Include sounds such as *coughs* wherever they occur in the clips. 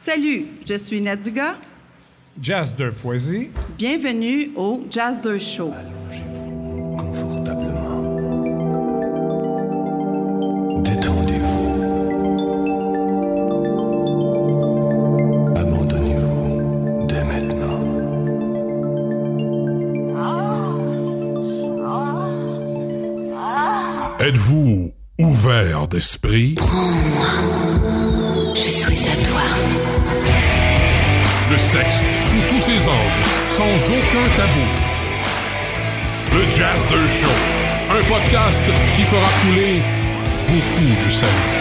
Salut, je suis Naduga. Jazz de Foisy. Bienvenue au Jazz de Show. Allongez-vous De Show, un podcast qui fera couler beaucoup de salive.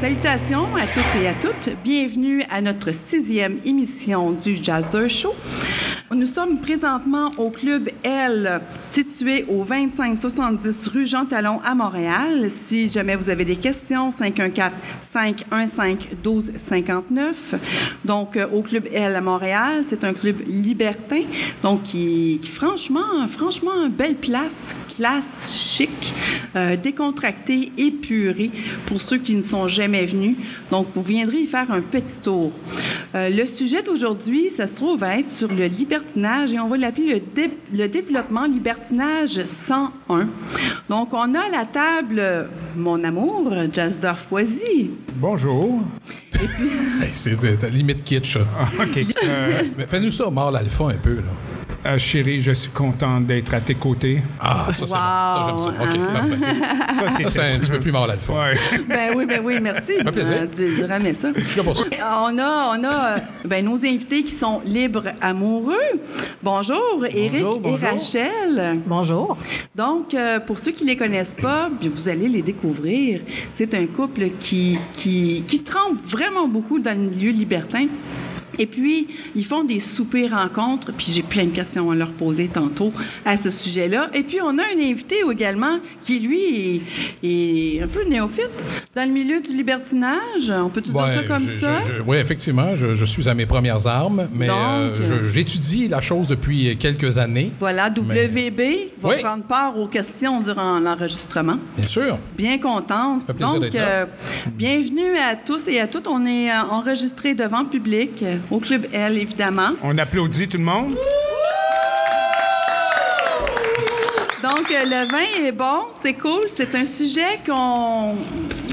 Salutations à tous et à toutes. Bienvenue à notre sixième émission du Jazz de Show. Nous sommes présentement au Club L, situé au 2570 rue Jean Talon à Montréal. Si jamais vous avez des questions, 514-515-1259. Donc, euh, au Club L à Montréal, c'est un club libertin, donc qui, franchement, franchement, belle place, place chic, euh, décontractée, épurée pour ceux qui ne sont jamais venus. Donc, vous viendrez y faire un petit tour. Euh, le sujet d'aujourd'hui, ça se trouve à être sur le libertinage et on va l'appeler le, le développement libertinage 101. Donc, on a à la table mon amour, Jasdor Foisy. Bonjour. *laughs* Hey, c'est de- de limite kitsch, ça. OK. *laughs* Euh, Mais fais-nous ça, mort l'alpha, un peu, là. Euh, chérie, je suis content d'être à tes côtés. Ah, ça, c'est bon. Ça, j'aime ça. OK, Wow, parfait. Ça, c'est Ça, c'est un petit peu plus mort l'alpha. Ouais. Ben oui, ben oui, merci. fait plaisir. Euh, dis- ramène ça. ça. On a, on a euh, ben, nos invités qui sont libres amoureux. Bonjour, Éric et Rachel. Bonjour. Donc, euh, pour ceux qui ne les connaissent pas, vous allez les découvrir. C'est un couple qui, qui, qui trempe vraiment beaucoup dans le milieu libertin. Et puis, ils font des soupers rencontres, puis j'ai plein de questions à leur poser tantôt à ce sujet-là. Et puis, on a un invité également qui, lui, est, est un peu néophyte dans le milieu du libertinage. On peut-tu dire ça comme je- ça? je- je- oui, effectivement, je, suis à mes premières armes, mais euh, j'étudie la chose depuis quelques années, Voilà, WB va Oui. prendre part aux questions durant l'enregistrement. bien sûr. Bien contente. Donc, là. euh, bienvenue à tous et à toutes. On est euh, enregistré devant public euh, au Club L, évidemment. On applaudit tout le monde. Donc, euh, le vin est bon, c'est cool. C'est un sujet qu'on.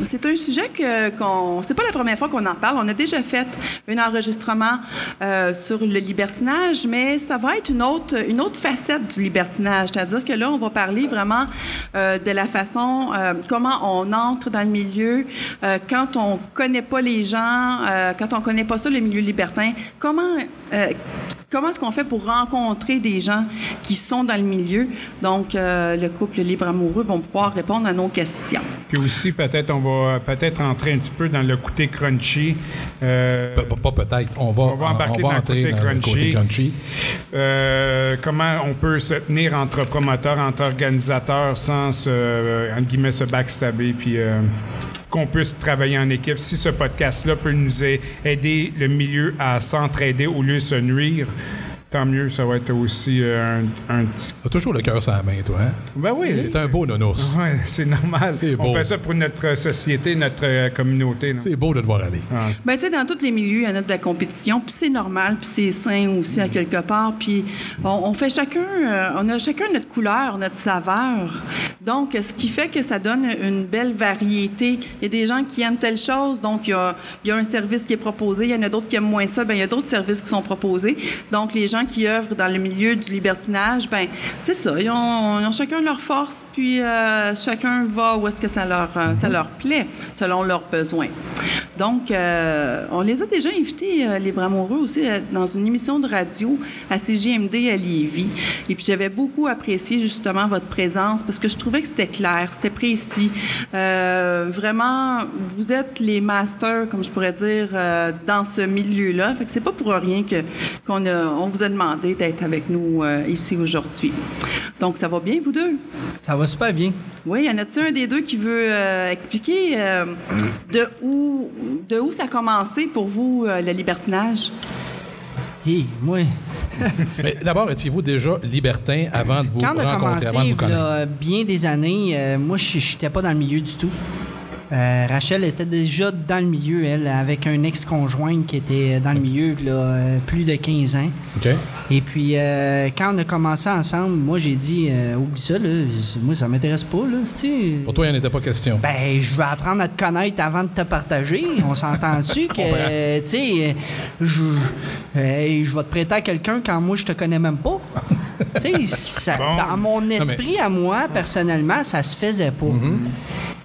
C'est un sujet que qu'on. C'est pas la première fois qu'on en parle. On a déjà fait un enregistrement euh, sur le libertinage, mais ça va être une autre une autre facette du libertinage. C'est-à-dire que là, on va parler vraiment euh, de la façon euh, comment on entre dans le milieu quand on connaît pas les gens, quand on connaît pas ça le milieu libertin. Comment comment est-ce qu'on fait pour rencontrer des gens qui sont dans le milieu? Donc, le couple libre amoureux vont pouvoir répondre à nos questions. Puis aussi, peut-être, on va peut-être entrer un petit peu dans le côté crunchy. Euh, Pas, peut-être. On va, On va embarquer dans le entrer dans le crunchy. côté crunchy. euh, comment on peut se tenir entre promoteurs, entre organisateurs sans se, euh, entre guillemets, se backstabber, puis qu'on puisse travailler en équipe. Si ce podcast-là peut nous aider le milieu à s'entraider au lieu de se nuire, tant mieux, ça va être aussi euh, un, un petit... T'as toujours le cœur sur la main, toi, hein? Ben oui, T'es un beau nonos. ouais, c'est normal. C'est On beau. fait ça pour notre société, notre euh, communauté. non? C'est beau de te voir aller. Ah. Ben, tu sais, dans tous les milieux, il y en a de la compétition, puis c'est normal, puis c'est sain aussi à quelque part. Puis on, on fait chacun, euh, on a chacun notre couleur, notre saveur. Donc, ce qui fait que ça donne une belle variété. Il y a des gens qui aiment telle chose, donc il y a, il y a un service qui est proposé. Il y en a d'autres qui aiment moins ça, ben il y a d'autres services qui sont proposés. Donc, les gens qui œuvrent dans le milieu du libertinage, ben c'est ça. Ils ont, ils ont chacun leur force, puis euh, chacun va où est-ce que ça leur, euh, ça leur plaît, selon leurs besoins. Donc, euh, on les a déjà invités, les bras amoureux, aussi, dans une émission de radio à CJMD à Lévis. Et puis, j'avais beaucoup apprécié justement votre présence parce que je trouvais que c'était clair, c'était précis. Vraiment, vous êtes les masters, comme je pourrais dire, dans ce milieu-là. Fait que c'est pas pour rien que qu'on a, on vous a demandé d'être avec nous euh, ici aujourd'hui. Donc, ça va bien, vous deux? Ça va super bien. Oui, y en a-t-il un des deux qui veut euh, expliquer euh, de où de où ça a commencé pour vous euh, le libertinage? Hé, moi, *laughs* Mais d'abord, étiez-vous déjà libertin avant de vous quand on a rencontrer, avant de commencé, vous connaître? là, bien des années, euh, moi, je n'étais pas dans le milieu du tout. Euh, Rachel était déjà dans le milieu, elle, avec un ex-conjoint qui était dans le milieu là, euh, plus de 15 ans. Et puis, euh, quand on a commencé ensemble, moi, j'ai dit, euh, oublie ça, là, moi, ça m'intéresse pas, là. Pour toi, il n'en était pas question. Ben, je vais apprendre à te connaître avant de te partager. On s'entend-tu *laughs* que, tu sais, je, je vais te prêter à quelqu'un quand moi, je te connais même pas? tu sais, ça- Bon. dans mon esprit à moi, personnellement, ça se faisait pas.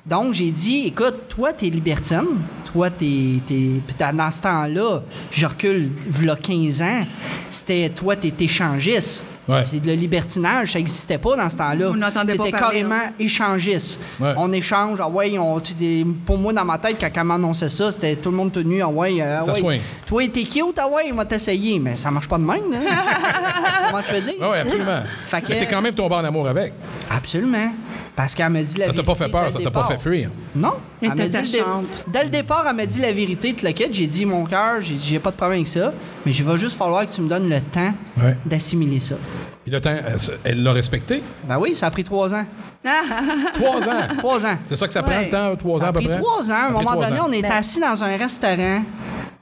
Donc, j'ai dit, écoute, toi, t'es libertine. Toi, t'es. t'es- Puis dans ce temps-là, je recule, v'là 15 ans, c'était toi, t'es échangiste. Ouais. C'est le libertinage, ça n'existait pas dans ce temps-là. Vous n'entendez pas T'étais parler, carrément hein? échangiste. Ouais. On échange, ah ouais, on, tu- des- pour moi, dans ma tête, quand elle m'annonçait ça, c'était tout le monde tenu, ah ouais, euh, ah Ça ouais. swing. Toi, t'es cute, ah ouais, on va t'essayer. Mais ça marche pas de même, là. *laughs* Comment tu veux dire? Oui, absolument. Fait que- Mais t'es quand même tombé en amour avec. Absolument. Parce qu'elle m'a dit la Ça t'a vérité. pas fait peur, ça t'a pas fait fuir. Non. Elle m'a dit le. Dès le départ, elle m'a dit la vérité, toute la quête. J'ai dit, mon cœur, j'ai dit, j'ai pas de problème avec ça, mais il va juste falloir que tu me donnes le temps Ouais. d'assimiler ça. Puis le temps, elle- elle l'a respecté? Ben oui, ça a pris trois ans. *laughs* Trois ans? Trois ans. C'est ça que ça prend Ouais. le temps, trois ans Ça à a peu pris près? trois ans. À Ça un moment donné, ans. on était assis dans un restaurant.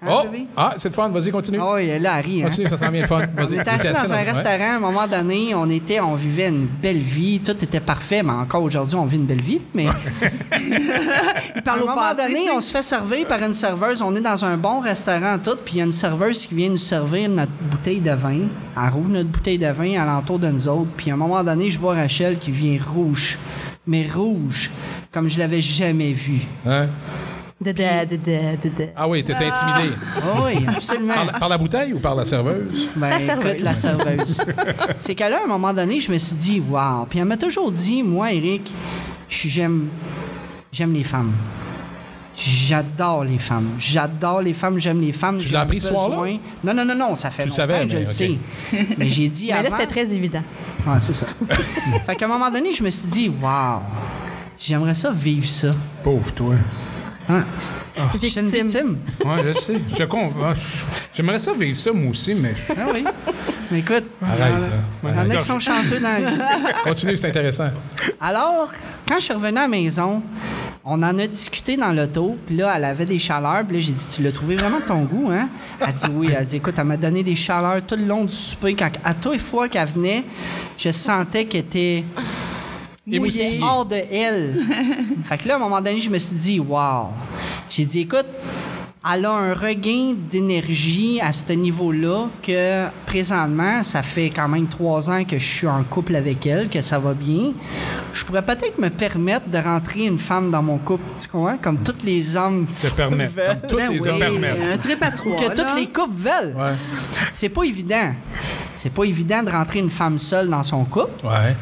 Hein, Oh! Ah, c'est le fun. Vas-y, continue. Oui, là, elle rit, hein. Continue, ça sent bien le fun. *laughs* On était assis dans un ouais. restaurant, à un moment donné, on était, on vivait une belle vie, tout était parfait, mais encore aujourd'hui, on vit une belle vie. Mais *laughs* Il à parle un au moment passé. donné, on se fait servir par une serveuse. On est dans un bon restaurant, tout, puis il y a une serveuse qui vient nous servir notre bouteille de vin. Elle rouvre notre bouteille de vin alentour de nous autres. Puis à un moment donné, je vois Rachel qui vient rouge, mais rouge, comme je l'avais jamais vue. Hein? De, de, de, de, de, de. Ah oui, t'étais intimidé. Ah oui, absolument. Par, la- par la bouteille ou par la serveuse? Ben, La écoute, serveuse. la serveuse. c'est qu'à là, à un moment donné, je me suis dit, wow. Puis elle m'a toujours dit, moi, Eric, j'aime, j'aime les femmes. J'adore les femmes. J'adore les femmes, j'aime les femmes. Tu j'ai l'as appris ce soir-là? Non, non, non, non, ça fait Tu longtemps savais, que je le ok. sais. Mais j'ai dit *laughs* Mais là, c'était très évident. Ah, c'est ça. *laughs* fait qu'à un moment donné, je me suis dit, wow, j'aimerais ça vivre ça. Pauvre toi. Hein? Je suis une Victime. victime. Ouais, je sais. Je ah, J'aimerais ça vivre ça, moi aussi, mais. Ah oui. Mais écoute, Arrête, il y en a- a qui sont chanceux dans la vie. Continue, c'est intéressant. Alors, quand je suis revenu à la maison, on en a discuté dans l'auto, puis là, elle avait des chaleurs, puis là, j'ai dit, tu l'as trouvé vraiment de ton goût, hein? Elle dit oui, elle dit, écoute, elle m'a donné des chaleurs tout le long du souper. Quand, à toutes les fois qu'elle venait, je sentais qu'elle était Émoustillée. hors de elle. *laughs* fait que là, à un moment donné, je me suis dit, wow. J'ai dit, écoute, elle a un regain d'énergie à ce niveau-là que présentement, ça fait quand même trois ans que je suis en couple avec elle, que ça va bien. Je pourrais peut-être me permettre de rentrer une femme dans mon couple, tu comprends? Comme tous les hommes Te permettre. veulent. Toutes Ben les oui, hommes permettent. Un trip à trois. Ou que là. toutes les couples veulent. Ouais. C'est pas évident. C'est pas évident de rentrer une femme seule dans son couple. Ouais.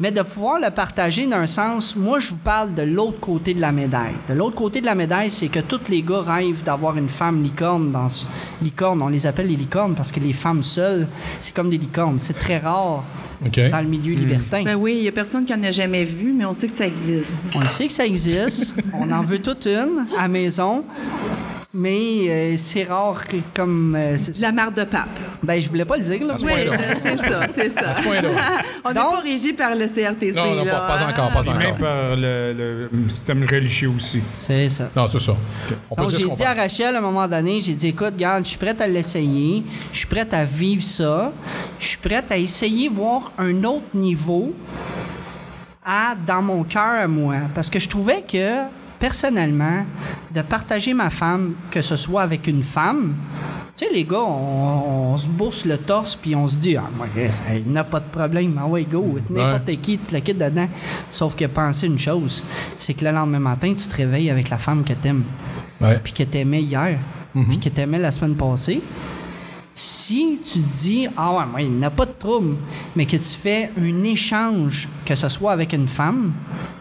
Mais de pouvoir le partager d'un sens, moi je vous parle de l'autre côté de la médaille. De l'autre côté de la médaille, c'est que tous les gars rêvent d'avoir une femme licorne dans ce... licorne. On les appelle les licornes parce que les femmes seules, c'est comme des licornes. C'est très rare dans le milieu libertin. Ben oui, il y a personne qui en a jamais vu, mais on sait que ça existe. On sait que ça existe. *laughs* On en veut toute une à maison. Mais euh, c'est rare que comme... euh, la marde de pape. ben, je voulais pas le dire, là. Oui, c'est ça, c'est ça. ce point-là. *laughs* On n'est pas régi par le CRTC. Non, non, là, pas, pas encore, pas Puis même encore. par le, le système religieux aussi. C'est ça. Non, c'est ça. On peut Donc, j'ai dit à. Rachel à un moment donné, j'ai dit, écoute, regarde, je suis prête à l'essayer, je suis prête à vivre ça, je suis prête à essayer voir un autre niveau à, dans mon cœur à moi. Parce que je trouvais que, personnellement, de partager ma femme, que ce soit avec une femme, tu sais, les gars, on, on se bourse le torse puis on se dit, ah, moi, il n'y a pas de problème, ah ouais, go, n'importe qui, tu le quittes dedans. Sauf que penser une chose, c'est que le lendemain matin, tu te réveilles avec la femme que t'aimes. Ouais. puis que t'aimais hier, puis que t'aimais la semaine passée, si tu dis ah ouais, moi il n'y pas de trouble, mais que tu fais un échange, que ce soit avec une femme,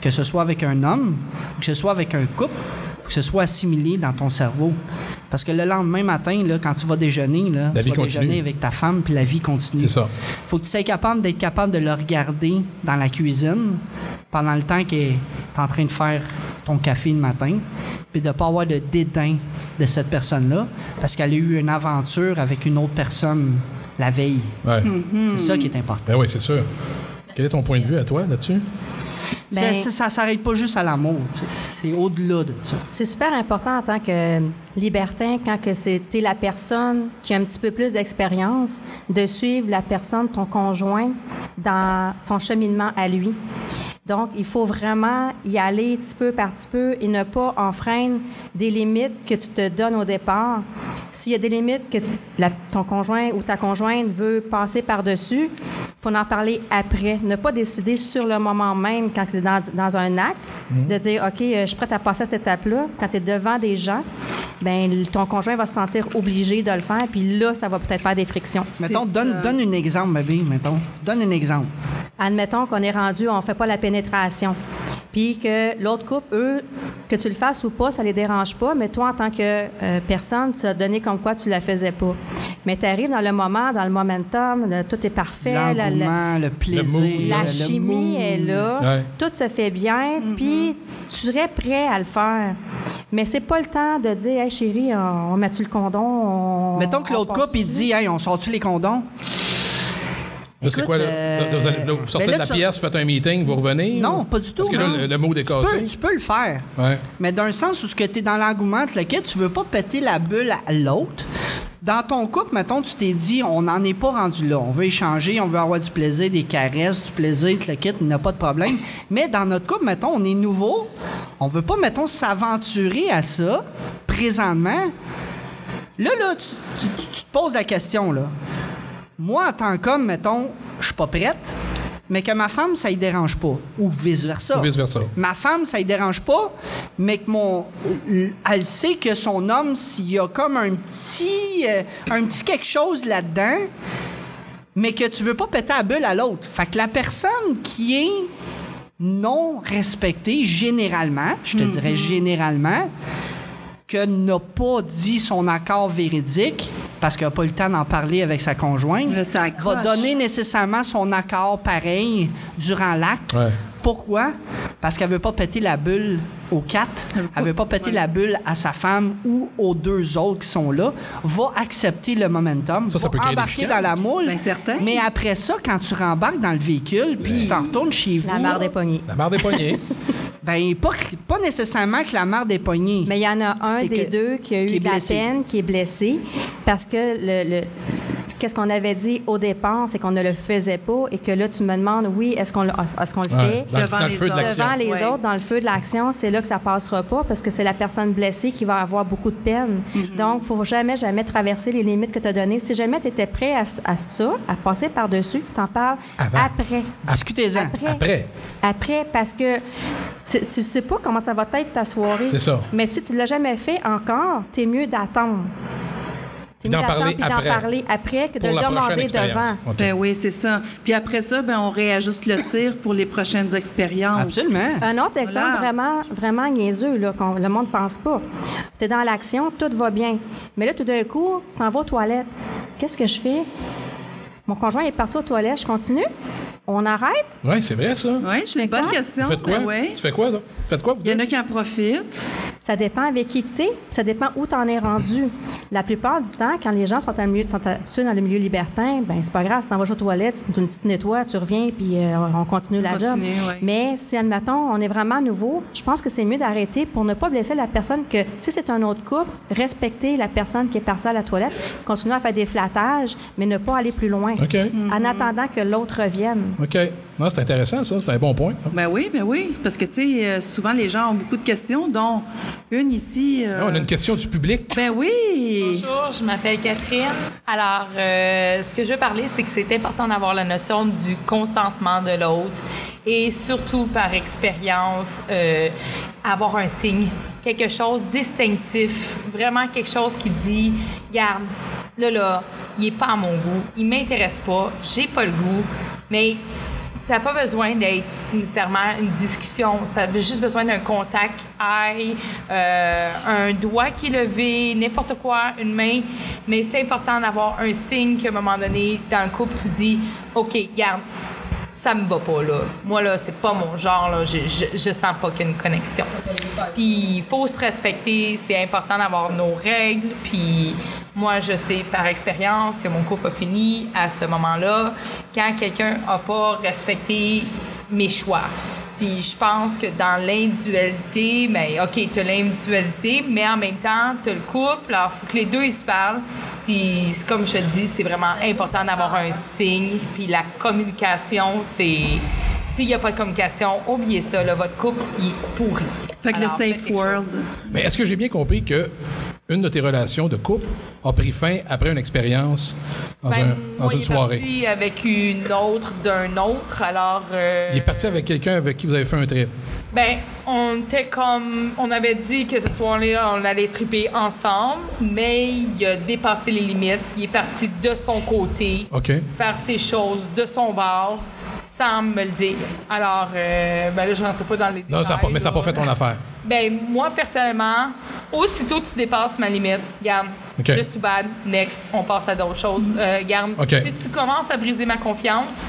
que ce soit avec un homme, que ce soit avec un couple, que ce soit assimilé dans ton cerveau. Parce que le lendemain matin, là, quand tu vas déjeuner, là, La tu vas continue. déjeuner avec ta femme, puis la vie continue. C'est ça. Faut que tu sois capable d'être capable de le regarder dans la cuisine pendant le temps qu'il est en train de faire ton café le matin, puis de pas avoir de dédain de cette personne-là parce qu'elle a eu une aventure avec une autre personne la veille. Ouais. C'est ça qui est important. Ben oui, c'est sûr. Quel est ton point de vue à toi là-dessus? Ben- Ça- ça s'arrête pas juste à l'amour. C'est au-delà de ça. C'est super important en tant que libertin, quand que c'était la personne qui a un petit peu plus d'expérience, de suivre la personne, ton conjoint, dans son cheminement à lui. Donc, il faut vraiment y aller petit peu par petit peu et ne pas enfreindre des limites que tu te donnes au départ. S'il y a des limites que tu- la- ton conjoint ou ta conjointe veut passer par-dessus, faut en parler après. Ne pas décider sur le moment même quand tu es dans, dans un acte, de dire, OK, euh, je suis prête à passer à cette étape-là. Quand tu es devant des gens, ben ton conjoint va se sentir obligé de le faire, puis là, ça va peut-être faire des frictions. Mettons, donne, un exemple, bébé, mettons. Donne un exemple. Admettons qu'on est rendu, on fait pas la pénétration. Puis que l'autre couple, eux, que tu le fasses ou pas, ça les dérange pas, mais toi, en tant que euh, personne, tu as donné comme quoi tu la faisais pas. Mais tu arrives dans le moment, dans le momentum, le- tout est parfait, L'engouement, le plaisir, mood. la le chimie mood. est là, Ouais. tout se fait bien, puis tu serais prêt à le faire. Mais c'est pas le temps de dire, hey chérie, on, on met-tu le condom? On- Mettons que l'autre couple, il dit, hey, on sort-tu les condoms? C'est quoi, là? euh, Là, vous, allez- là, vous sortez ben là, de la tu- pièce, vous faites un meeting, vous revenez? Non, ou- pas du tout. Parce que là, le, le mot est tu cassé. peux, tu peux le faire. Ouais. Mais d'un sens où ce que tu es dans l'engouement, le quai, tu veux pas péter la bulle à l'autre. Dans ton couple, mettons, tu t'es dit, on n'en est pas rendu là. On veut échanger, on veut avoir du plaisir, des caresses, du plaisir, le kit, il n'y a pas de problème. Mais dans notre couple, mettons, on est nouveau. On veut pas, mettons, s'aventurer à ça présentement. Là, là, tu, tu- tu te poses la question, là. Moi, en tant qu'homme, mettons, je suis pas prête, mais que ma femme, ça y dérange pas. Ou vice-versa. Ou vice-versa. Ma femme, ça y dérange pas, mais que mon. Elle sait que son homme, s'il y a comme un petit. euh, un petit quelque chose là-dedans, mais que tu veux pas péter la bulle à l'autre. Fait que la personne qui est non respectée, généralement, je te dirais généralement, que n'a pas dit son accord véridique, parce qu'elle n'a pas eu le temps d'en parler avec sa conjointe, va donner nécessairement son accord pareil durant l'acte. Ouais. Pourquoi? Parce qu'elle veut pas péter la bulle aux quatre. Elle veut pas péter la bulle à sa femme ou aux deux autres qui sont là. Va accepter le momentum. Ça, ça va des embarquer dans la moule. Ben, certain. Mais après ça, quand tu rembarques dans le véhicule puis tu t'en retournes chez vous, La barre des poignées. La barre des poignets. *laughs* ben pas, que- pas nécessairement que la mare des poignées. Mais il y en a un des que- deux qui a eu est de la peine, qui est blessé, parce que le, le- qu'est-ce qu'on avait dit au départ, c'est qu'on ne le faisait pas, et que là, tu me demandes, oui, est-ce qu'on le, est-ce qu'on le fait? Devant dans les autres. Devant les Ouais. autres, dans le feu de l'action, c'est là que ça passera pas parce que c'est la personne blessée qui va avoir beaucoup de peine. Mm-hmm. Donc, faut jamais, jamais traverser les limites que tu as données. Si jamais tu étais prêt à, à ça, à passer par-dessus, t'en parles Avant. après. Discutez-en. Après. Après. Après, parce que tu, tu sais pas comment ça va être ta soirée. C'est ça. Mais si tu l'as jamais fait encore, t'es mieux d'attendre. T'es Puis mieux d'en d'attendre parler puis d'en après. parler après que de le la prochaine demander expérience. devant. Ben oui, c'est ça. Puis après ça, ben on réajuste le tir pour les prochaines expériences. Absolument. Un autre exemple Voilà. vraiment, vraiment niaiseux, là, qu'on le monde pense pas. Tu es dans l'action, tout va bien. Mais là, tout d'un coup, tu t'en vas aux toilettes. Qu'est-ce que je fais? Mon conjoint est parti aux toilettes, je continue? On arrête? Oui, c'est vrai, ça. Oui, c'est une bonne quoi? question. Vous faites quoi? Ben ouais. Tu fais quoi, là? Vous faites quoi, vous Il y en a qui en profitent. Ça dépend avec qui tu es, ça dépend où tu en es rendu. La plupart du temps, quand les gens sont, dans le milieu, sont habitués dans le milieu libertin, ben c'est pas grave, si tu vas aux toilettes, tu, tu, tu te nettoies, tu reviens, puis euh, on continue la job. Continue, ouais. Mais si, admettons, on est vraiment nouveau, je pense que c'est mieux d'arrêter pour ne pas blesser la personne que, si c'est un autre couple, respecter la personne qui est partie à la toilette, continuer à faire des flattages, mais ne pas aller plus loin. En attendant que l'autre revienne. OK. Non, c'est intéressant, ça. C'est un bon point. Ben oui, ben oui. Parce que, tu sais, euh, souvent, les gens ont beaucoup de questions, dont une ici. euh, Ah, on a une question du public. Ben oui. Bonjour, je m'appelle Catherine. Alors, euh, ce que je veux parler, c'est que c'est important d'avoir la notion du consentement de l'autre et surtout par expérience, euh, avoir un signe, quelque chose distinctif, vraiment quelque chose qui dit, garde, là là, il est pas à mon goût, il m'intéresse pas, j'ai pas le goût, mais T'as pas besoin d'être nécessairement une discussion. Ça a juste besoin d'un contact, eye, euh, un doigt qui est levé, n'importe quoi, une main. Mais c'est important d'avoir un signe qu'à un moment donné, dans le couple, tu dis OK, garde, ça me va pas, là. Moi, là, c'est pas mon genre, là. Je, je, sens pas qu'il y a une connexion. Puis, il faut se respecter. C'est important d'avoir nos règles. Puis, moi, je sais par expérience que mon couple a fini à ce moment-là quand quelqu'un a pas respecté mes choix. Puis je pense que dans l'individualité, ben OK, t'as l'individualité, mais en même temps, t'as le couple, alors faut que les deux ils se parlent. Puis c'est comme je te dis, c'est vraiment important d'avoir un signe. Puis la communication, c'est s'il n'y a pas de communication, oubliez ça, là, votre couple il est pourri. Fait que Alors, le safe world. Mais est-ce que j'ai bien compris que une de tes relations de couple a pris fin après une expérience dans, Ben, un- dans moi, une il est soirée? parti avec une autre d'un autre, alors. euh, Il est parti avec quelqu'un avec qui vous avez fait un trip. Ben, on était comme. On avait dit que ce soir-là, on allait triper ensemble, mais il a dépassé les limites. Il est parti de son côté, OK. faire ses choses de son bord, sans me le dire. Alors, euh, ben là, je rentrerai pas dans les Non, ça pas, mais ça n'a pas fait ton affaire. Ben, moi, personnellement, aussitôt que tu dépasses ma limite, garde, OK. just too bad, next, on passe à d'autres choses. Euh, garde, OK. si tu commences à briser ma confiance,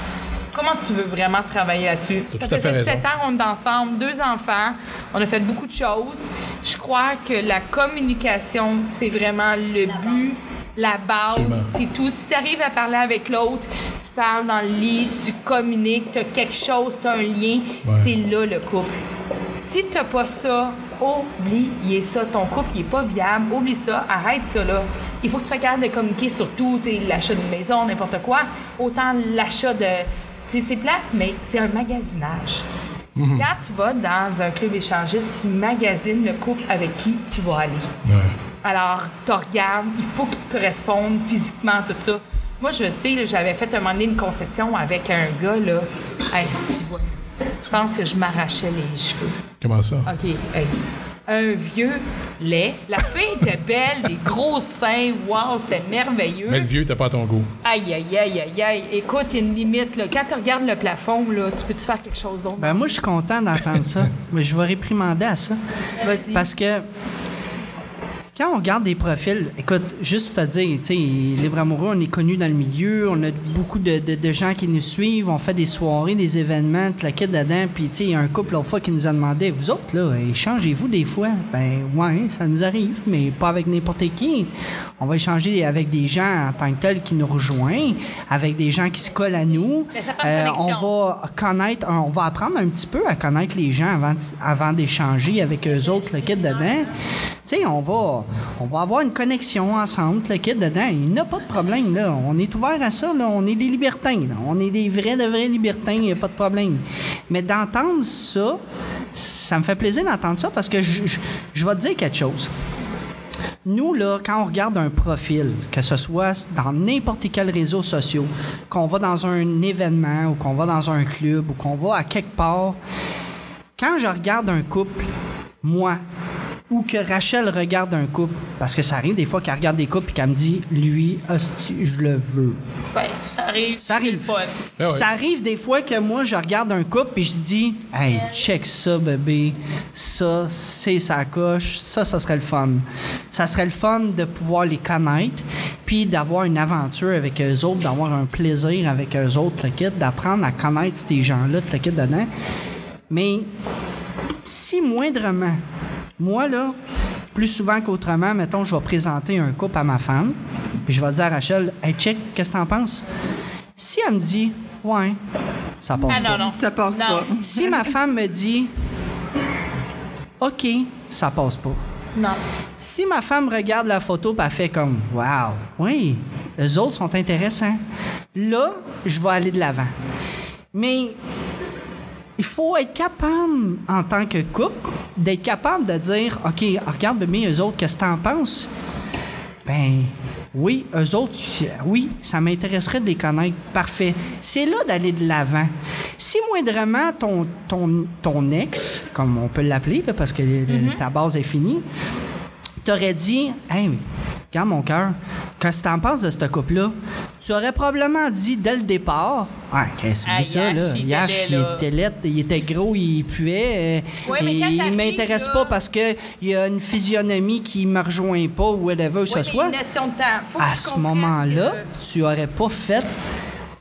comment tu veux vraiment travailler là-dessus? Ça fait raison. sept ans qu'on est ensemble, deux enfants, on a fait beaucoup de choses. Je crois que la communication, c'est vraiment le but, la base, c'est tout. Si tu arrives à parler avec l'autre, tu parles dans le lit, tu communiques, tu as quelque chose, tu as un lien, Ouais. c'est là le couple. Si t'as pas ça, oubliez ça. Ton couple, il est pas viable. Oublie ça. Arrête ça, là. Il faut que tu regardes de communiquer sur tout, tu l'achat d'une maison, n'importe quoi. Autant l'achat de... Tu c'est plate, mais c'est un magasinage. Quand tu vas dans un club échangiste, tu magasines le couple avec qui tu vas aller. Ouais. Alors, tu regardes, il faut qu'ils te répondent physiquement, tout ça. Moi, je sais, j'avais fait un moment donné une concession avec un gars, là. Hey, si, ouais. Je pense que je m'arrachais les cheveux. Comment ça? OK, hey. Un vieux lait. La fille était belle, des gros seins. Wow, c'est merveilleux. Mais le vieux, t'as pas à ton goût. Aïe, aïe, aïe, aïe, aïe. Écoute, il y a une limite, là. Quand tu regardes le plafond, là, tu peux-tu faire quelque chose d'autre? Ben moi, je suis content d'entendre ça. *laughs* Mais je vais réprimander à ça. Vas-y. Parce que quand on regarde des profils, écoute, juste pour te dire, tu sais, Libre Amoureux, on est connu dans le milieu, on a beaucoup de, de- de gens qui nous suivent, on fait des soirées, des événements, la kit dedans, puis tu sais, il y a un couple l'autre fois qui nous a demandé, vous autres, là, échangez-vous des fois? Ben, ouais, ça nous arrive, mais pas avec n'importe qui. On va échanger avec des gens en tant que tels qui nous rejoignent, avec des gens qui se collent à nous. Une Euh, on va connaître, on va apprendre un petit peu à connaître les gens avant, avant d'échanger avec eux autres, le kit dedans. Tu sais, on va, on va avoir une connexion ensemble, le kit dedans. Il n'y a pas de problème, là. On est ouvert à ça, là. On est des libertins. On est des vrais, de vrais libertins, il n'y a pas de problème. Mais d'entendre ça, ça me fait plaisir d'entendre ça parce que je, je, je vais te dire quelque chose. Nous, là, quand on regarde un profil, que ce soit dans n'importe quel réseau social, qu'on va dans un événement ou qu'on va dans un club ou qu'on va à quelque part, quand je regarde un couple, moi, ou que Rachel regarde un couple, parce que ça arrive des fois qu'elle regarde des couples et qu'elle me dit, lui, hostie, je le veux. Ben, ça arrive. Ça arrive. Ah ouais. Ça arrive des fois que moi, je regarde un couple et je dis Hey, check ça, bébé. Ça, c'est sa coche. Ça, ça serait le fun. Ça serait le fun de pouvoir les connaître, puis d'avoir une aventure avec eux autres, d'avoir un plaisir avec eux autres, le kit, d'apprendre à connaître ces gens-là, le kit dedans. Mais si moindrement, moi, là, plus souvent qu'autrement, mettons, je vais présenter un couple à ma femme, puis je vais dire à Rachel, hey, check, qu'est-ce que t'en penses? Si elle me dit, ouais, ça passe Ah pas. non, non. Ça passe Non. pas. *laughs* Si ma femme me dit, OK, ça passe pas. Non. Si ma femme regarde la photo et elle fait comme Wow, oui, les autres sont intéressants. Là, je vais aller de l'avant. Mais il faut être capable, en tant que couple, d'être capable de dire OK, regarde bébé, eux autres, qu'est-ce que t'en penses? Ben oui, eux autres, oui, ça m'intéresserait de les connaître. Parfait. C'est là d'aller de l'avant. Si moindrement ton, ton, ton ex, comme on peut l'appeler, parce que le- ta base est finie, t'aurais dit Hey, regarde mon cœur, qu'est-ce que t'en penses de ce couple-là? Tu aurais probablement dit dès le départ Ouais, qu'est-ce que ça, là? il était Yash, il était laid, il était gros, il puait. euh, Ouais, et quand il m'intéresse pas parce qu'il y a une physionomie qui me rejoint pas ou whatever que ce soit. une notion de temps. Faut que À ce moment-là, que- tu aurais pas fait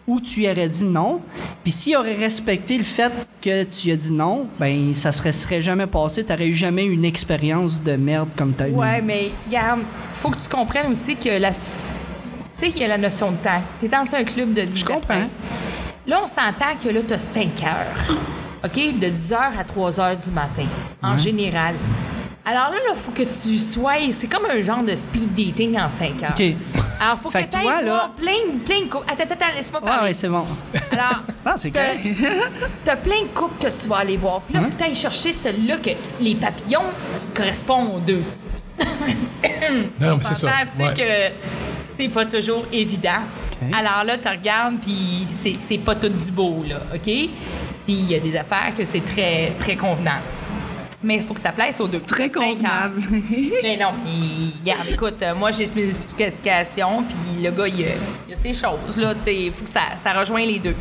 ou tu aurais dit non. Puis s'il aurait respecté le fait que tu as dit non, ben ça serait, serait jamais passé. Tu n'aurais eu jamais une expérience de merde comme tu as eu. Ouais, mais regarde, faut que tu comprennes aussi que la. Tu sais, il y a la notion de temps. Tu es dans un club de. Je comprends. Là, on s'entend que là, tu as 5 heures. OK? De 10 heures à 3 heures du matin, en général. Alors là, il faut que tu sois. C'est comme un genre de speed dating en 5 heures. OK. Alors, faut Fait que que tu toi, ailles là- voir plein, plein de couples. Attends, attends, laisse-moi parler. ouais, c'est bon. Alors, *laughs* Ah, c'est t'as- correct. *laughs* t'as plein de couples que tu vas aller voir. Puis là, faut que tu ailles chercher celui-là que les papillons correspondent aux deux. Non, mais c'est ça. Tu sais Ouais. que c'est pas toujours évident. OK. Alors là, tu regardes, puis c'est c'est pas tout du beau, là, OK? Puis il y a des affaires que c'est très, très convenable. Mais il faut que ça plaise aux deux. Très convenable. *laughs* Mais non, puis, regarde, écoute, euh, moi, j'ai mes éducations, puis le gars, il, a- il a ses choses, là, tu sais, il faut que ça, ça rejoigne les deux.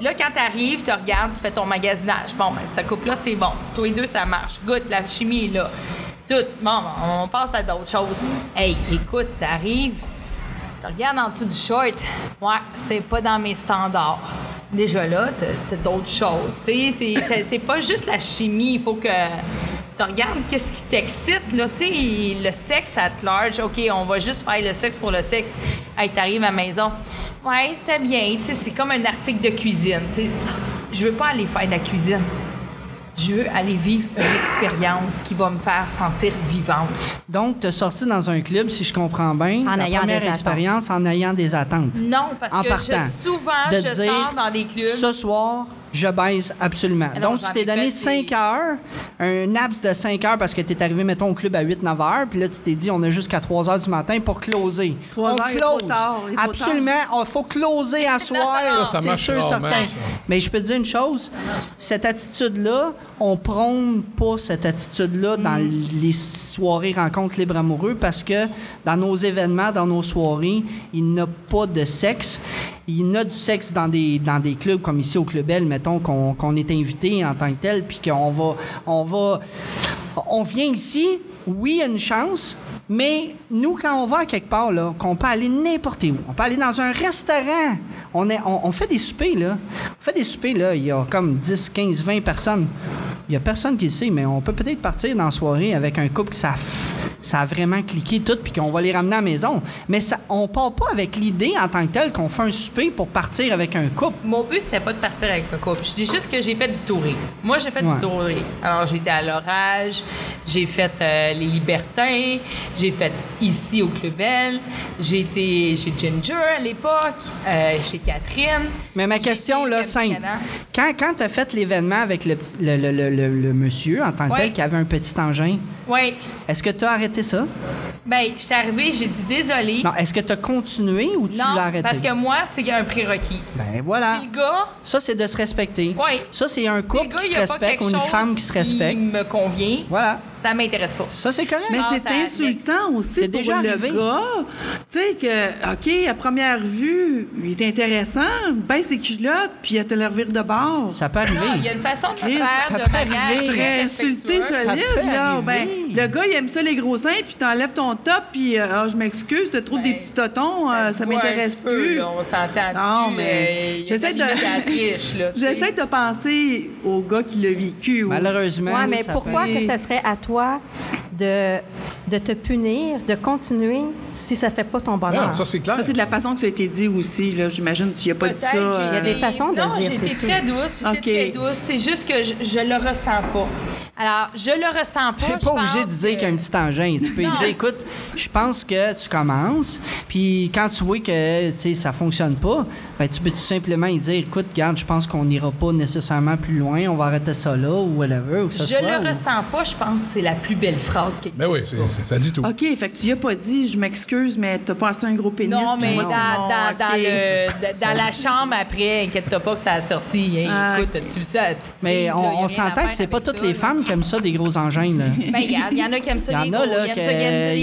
Là, quand t'arrives, tu regardes, tu fais ton magasinage. Bon, ben, cette couple-là, c'est bon. Toi et deux, ça marche. Goûte, la chimie est là. Tout. Bon, on passe à d'autres choses. Hey, écoute, t'arrives, tu regardes en dessous du short. Ouais, c'est pas dans mes standards. Déjà là, t'as d'autres choses. C'est- pas juste la chimie. Il faut que tu regardes qu'est-ce qui t'excite. Là, tu sais, le sexe at large. OK, on va juste faire le sexe pour le sexe. Hey, t'arrives à la maison. Ouais, c'était bien. C'est comme un article de cuisine. Je veux pas aller faire de la cuisine. Je veux aller vivre une expérience qui va me faire sentir vivante. Donc, tu as sorti dans un club, si je comprends bien, En la ayant première des attentes. expérience en ayant des attentes. Non, parce En que partant. je, souvent, De je dire, sors dans des clubs. Ce soir, je baise absolument. Non, Donc, tu t'es donné fait 5 des- heures, un laps de 5 heures parce que tu es arrivé, mettons, au club à 8-9 heures, puis là, tu t'es dit, on a jusqu'à 3 heures du matin pour closer. Trois on heures, est trop close. tard, Absolument. Il faut closer à *laughs* soir. c'est sûr, certain. ça. Mais je peux te dire une chose, cette attitude-là, on prône pas cette attitude-là dans les soirées rencontres libres amoureux parce que dans nos événements, dans nos soirées, il n'y a pas de sexe. Il y a du sexe dans des, clubs comme ici au Club L, mettons qu'on qu'on est invité en tant que tel, puis qu'on va, on va, on vient ici, oui, il y a une chance, mais nous, quand on va à quelque part, là, qu'on peut aller n'importe où, on peut aller dans un restaurant, on, est, on, on fait des soupers, là. On fait des soupers, là, il y a comme 10, 15, 20 personnes. Il y a personne qui le sait, mais on peut peut-être partir dans la soirée avec un couple qui ça, ça a vraiment cliqué tout, puis qu'on va les ramener à la maison. Mais ça, on part pas avec l'idée en tant que telle qu'on fait un souper pour partir avec un couple. Mon but, c'était pas de partir avec un couple. Je dis juste que j'ai fait du touring. Moi, j'ai fait Ouais. du touring. Alors, j'étais à l'orage, j'ai fait euh, les Libertins, j'ai fait ici au Club Bell, j'ai été chez Ginger à l'époque, euh, chez Catherine. Mais ma question, là, simple. Quand, quand tu as fait l'événement avec le, le, le- le- monsieur en tant que Ouais. tel qui avait un petit engin, Oui. est-ce que tu as arrêté ça? Ben, j'étais arrivée, j'ai dit désolé. Non, est-ce que tu as continué ou tu l'as arrêté? parce que moi, c'est un prérequis. Ben voilà. Si le gars, Ça, c'est de se respecter. Ouais. Ça, c'est un couple gars, qui se respecte ou une femme qui se respecte. Qui me convient, Voilà. Ça m'intéresse pas. Ça, c'est correct. Mais Ah, c'est insultant aussi C'est pour déjà le arrivé. gars. Tu sais que, OK, à première vue, il est intéressant, ben ses culottes, puis elle te le revire de bord. Ça peut arriver. Il y a une façon de Chris, faire peut de manière très très insulté solide, peut là. Ben, le gars, il aime ça les gros seins, puis t'enlèves ton top, puis euh, Ah, je m'excuse, t'as trop Ben, des petits totons, euh, ça voit m'intéresse peu, plus. là, on s'entend Non, mais euh, a j'essaie de... *laughs* J'essaie de penser au gars qui l'a vécu. aussi. Malheureusement, Ouais, mais pourquoi que ça serait à toi de, de te punir, de continuer si ça fait pas ton bonheur? Non, ça, c'est clair. Ça, c'est de la façon que ça a été dit aussi. Là. J'imagine que tu n'y as pas dit ça. Euh, Il y a des façons de non, dire, c'est sûr. très douce, j'étais Ok. très douce. C'est juste que je, je le ressens pas. Alors, je le ressens pas. Tu n'es pas obligé de dire que- qu'il y a un petit engin. Tu peux dire, écoute, je pense que tu commences, puis quand tu vois que tu sais, ça fonctionne pas, ben, tu peux tout simplement dire, écoute, regarde, je pense qu'on n'ira pas nécessairement plus loin, on va arrêter ça là, ou whatever. Ou ce Je soit, le ou- ressens pas, je pense que c'est la plus belle phrase qui Ben oui, c'est- c'est- ça dit tout. OK, fait que tu n'y as pas dit, je m'excuse, mais t'as pas assez un gros pénis. Non, mais dans, c'est dans, bon, dans OK. le, dans la chambre après, inquiète-toi pas que ça a sorti. Hey, Ah. Écoute, tu le sais, petite Mais là, on, on s'entend que c'est pas toutes ça, les là. femmes qui aiment ça, des gros engins. Là. Ben, regarde, il y en a qui aiment ça, Il y les en a gros, là il y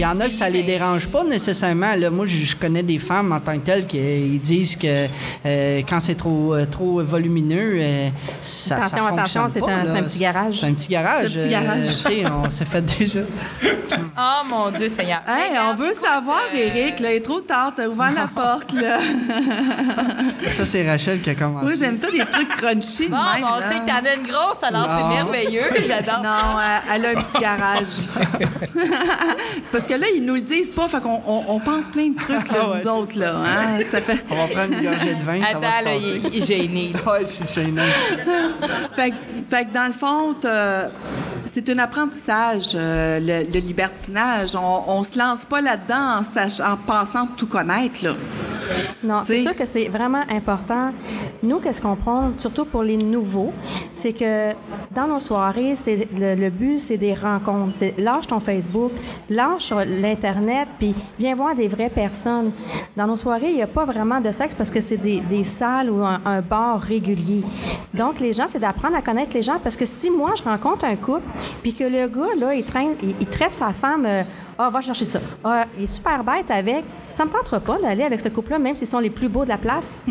en que, a que ça les dérange pas nécessairement. Là, moi, je, connais des femmes en tant que telles qui ils disent que euh, quand c'est trop euh, trop volumineux, euh, ça, Attention, ça attention, c'est un- c'est un petit garage. C'est un petit garage. C'est un petit garage. euh, tu on s'est fait déjà. *laughs* Oh mon Dieu, Seigneur. Hey, Mais on veut savoir, euh, Eric. Là, il est trop tard. T'as ouvert la porte, là. *laughs* Ça, c'est Rachel qui a commencé. Moi, j'aime ça, des trucs crunchy Bon, même, bon, on là. sait que t'en as une grosse, alors Non. c'est merveilleux. *laughs* J'adore Non, ça. euh, elle a un petit garage. c'est parce que là, ils nous le disent pas, fait qu'on on, on pense plein de trucs, là, Ah ouais, nous autres, là. Hein? Ça fait... On va prendre une gorgée de vin, ça va se Attends, là, passer. il il est gêné. Ouais, je suis gênée. fait, que- fait que dans le fond, c'est un apprentissage, euh, le, le libertinage. On, on se lance pas là-dedans en, sach- en pensant tout connaître, là. Non, c'est sûr que c'est vraiment important. Nous, qu'est-ce qu'on prend, surtout pour les nouveaux, c'est que dans nos soirées, c'est le, le but, c'est des rencontres. C'est lâche ton Facebook, lâche l'Internet, puis viens voir des vraies personnes. Dans nos soirées, il n'y a pas vraiment de sexe parce que c'est des, des salles ou un, un bar régulier. Donc, les gens, c'est d'apprendre à connaître les gens parce que si moi, je rencontre un couple, puis que le gars, là, il, traîne, il, il traite sa femme... ah, va chercher ça. Ah, il est super bête avec. Ça me tentera pas d'aller avec ce couple-là, même s'ils sont les plus beaux de la place.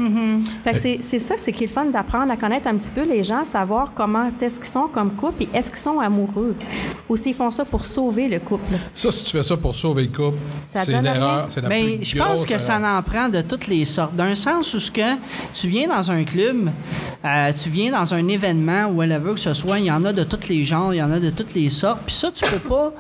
Fait que c'est, c'est ça, c'est qui est le fun d'apprendre à connaître un petit peu les gens, savoir comment est-ce qu'ils sont comme couple et est-ce qu'ils sont amoureux. Ou s'ils font ça pour sauver le couple. Ça, si tu fais ça pour sauver le couple, Ça c'est l'erreur. C'est la Mais plus je pense que ça en prend de toutes les sortes. D'un sens où ce que tu viens dans un club, euh, tu viens dans un événement, whatever que ce soit, il y en a de tous les genres, il y en a de toutes les sortes. Puis ça, tu peux pas.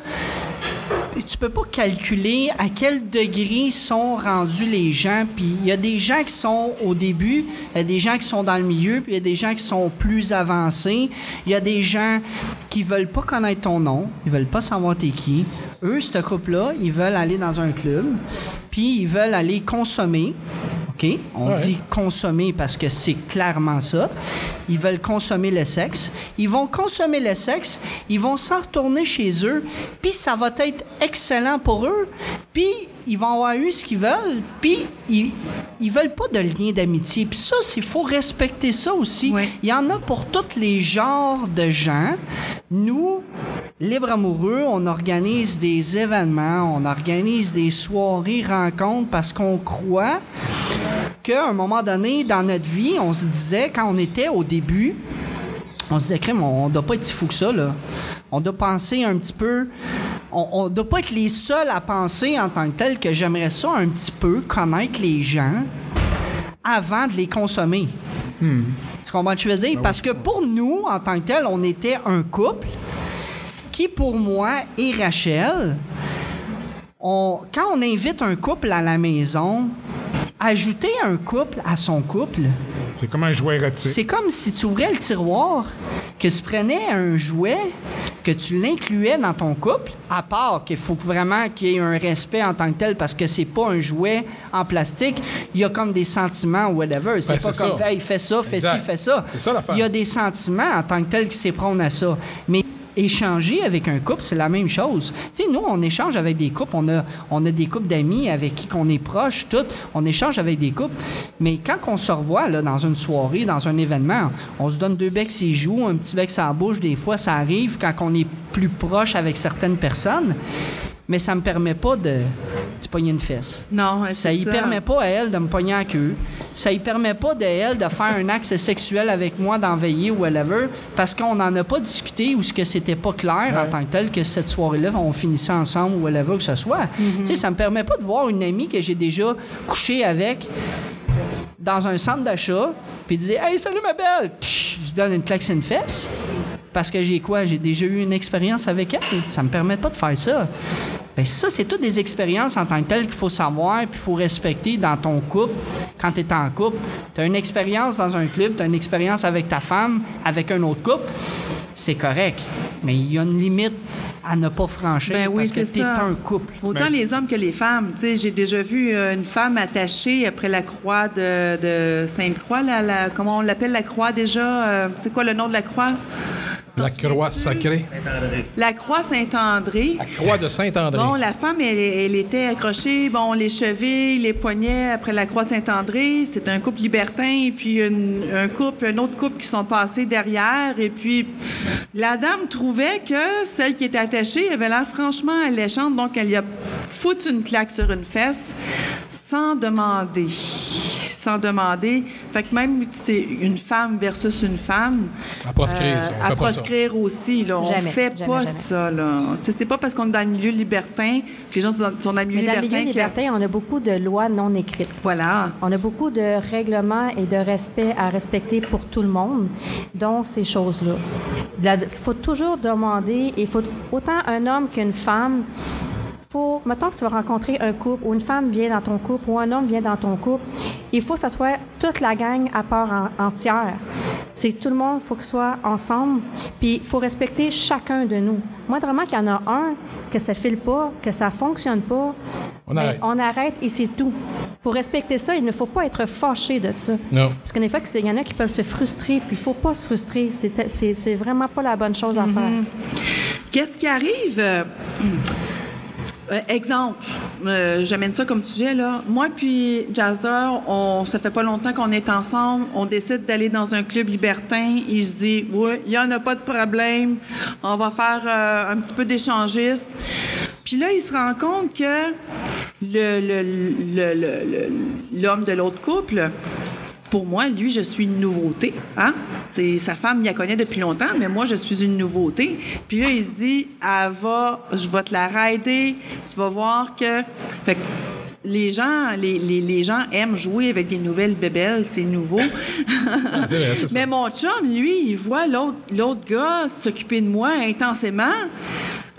Tu peux pas calculer à quel degré sont rendus les gens. Puis il y a des gens qui sont au début, il y a des gens qui sont dans le milieu, puis il y a des gens qui sont plus avancés. Il y a des gens qui veulent pas connaître ton nom, ils veulent pas savoir t'es qui. Eux, ce couple-là, ils veulent aller dans un club, puis ils veulent aller consommer. OK? On Ouais. dit consommer parce que c'est clairement ça. Ils veulent consommer le sexe. Ils vont consommer le sexe, ils vont s'en retourner chez eux, puis ça va être excellent pour eux, puis ils vont avoir eu ce qu'ils veulent, puis ils, ils veulent pas de lien d'amitié. Puis ça, il faut respecter ça aussi. Oui. Il y en a pour tous les genres de gens. Nous, Libre Amoureux, on organise des événements, on organise des soirées, rencontres, parce qu'on croit qu'à un moment donné, dans notre vie, on se disait, quand on était au début, on se disait, crème, on doit pas être si fou que ça, là. On doit penser un petit peu. On, on doit pas être les seuls à penser en tant que tel que j'aimerais ça un petit peu connaître les gens avant de les consommer. Tu comprends ce que je veux dire? Parce que pour nous, en tant que tel, on était un couple qui, pour moi et Rachel, on, quand on invite un couple à la maison, ajouter un couple à son couple, C'est comme un jouet érotique. c'est comme si tu ouvrais le tiroir, que tu prenais un jouet, que tu l'incluais dans ton couple, à part qu'il faut vraiment qu'il y ait un respect en tant que tel, parce que c'est pas un jouet en plastique. Il y a comme des sentiments ou whatever. C'est Ben, pas comme, ça. hey, fais ça, fais Exact. ci, fais ça. C'est ça l'affaire. Il y a des sentiments en tant que tel qui s'éprônent à ça. Mais échanger avec un couple, c'est la même chose. Tu sais, nous, on échange avec des couples. On a, des couples d'amis avec qui qu'on est proche, tout. On échange avec des couples. Mais quand on se revoit là, dans une soirée, dans un événement, on se donne deux becs ses joues, un petit bec sa bouche. Des fois, ça arrive quand on est plus proche avec certaines personnes. Mais ça me permet pas de, de pogner une fesse. Non, Ça c'est y permet pas à elle de me pogner en queue. Ça y permet pas de elle de faire un acte sexuel avec moi, d'enveiller ou whatever, parce qu'on n'en a pas discuté ou ce que c'était pas clair en tant que tel que cette soirée-là, on finissait ensemble ou whatever que ce soit. Tu sais, ça me permet pas de voir une amie que j'ai déjà couché avec dans un centre d'achat, puis de dire Hey, salut ma belle! Psh, je donne une claque sur une fesse. Parce que j'ai quoi? J'ai déjà eu une expérience avec elle. Ça me permet pas de faire ça. Ben ça, c'est toutes des expériences en tant que telles qu'il faut savoir puis il faut respecter dans ton couple quand tu es en couple. Tu as une expérience dans un club, tu as une expérience avec ta femme, avec un autre couple. C'est correct. Mais il y a une limite à ne pas franchir Ben oui, parce que c'est tu es ça. un couple. Autant Ben- les hommes que les femmes. Tu sais, j'ai déjà vu euh, une femme attachée après la croix de, de Sainte-Croix. La, la- comment on l'appelle la croix déjà? Euh, c'est quoi le nom de la croix? La croix sacrée. La croix Saint-André. La croix de Saint-André. Bon, la femme, elle, elle était accrochée, bon, les chevilles, les poignets après la croix de Saint-André. C'est un couple libertin, et puis une- un couple, un autre couple qui sont passés derrière. Et puis, la dame trouvait que celle qui était attachée avait l'air franchement alléchante, donc elle lui a foutu une claque sur une fesse sans demander. Sans demander. Fait que même que c'est une femme versus une femme, À proscrire, ça, on à fait pas ça. proscrire aussi, là, on Jamais, fait jamais, pas jamais. ça. Là. Tu sais, C'est pas parce qu'on est dans le milieu libertin que les gens sont dans, sont dans le milieu Mais dans le libertin milieu que- libertin, on a beaucoup de lois non écrites. Voilà. On a beaucoup de règlements et de respect à respecter pour tout le monde, dont ces choses-là. Il faut toujours demander, il faut autant un homme qu'une femme. Faut, mettons que tu vas rencontrer un couple ou une femme vient dans ton couple ou un homme vient dans ton couple, il faut que ce soit toute la gang à part en- entière. C'est tout le monde, il faut que ce soit ensemble, puis il faut respecter chacun de nous. Moi, vraiment qu'il y en a un que ça ne file pas, que ça fonctionne pas, On ben, arrête. on arrête et c'est tout. Il faut respecter ça. Il ne faut pas être fâché de ça. Non. Parce qu'en effet, il y en a qui peuvent se frustrer, puis il ne faut pas se frustrer. C'est- vraiment pas la bonne chose à faire. Qu'est-ce qui arrive? Euh, exemple, euh, j'amène ça comme sujet là. Moi puis Jazzer, on ça fait pas longtemps qu'on est ensemble. On décide d'aller dans un club libertin. Il se dit, oui, il y en a pas de problème. On va faire euh, un petit peu d'échangiste. Puis là, il se rend compte que le- le- l'homme de l'autre couple pour moi, lui, je suis une nouveauté. Hein? C'est, sa femme, il la connaît depuis longtemps, mais moi, je suis une nouveauté. Puis là, il se dit, elle va, je vais te la rider, tu vas voir que... Fait que les gens, les, les, les gens aiment jouer avec des nouvelles bébelles, c'est nouveau. *laughs* Ça. Mais mon chum, lui, il voit l'autre, l'autre gars s'occuper de moi intensément.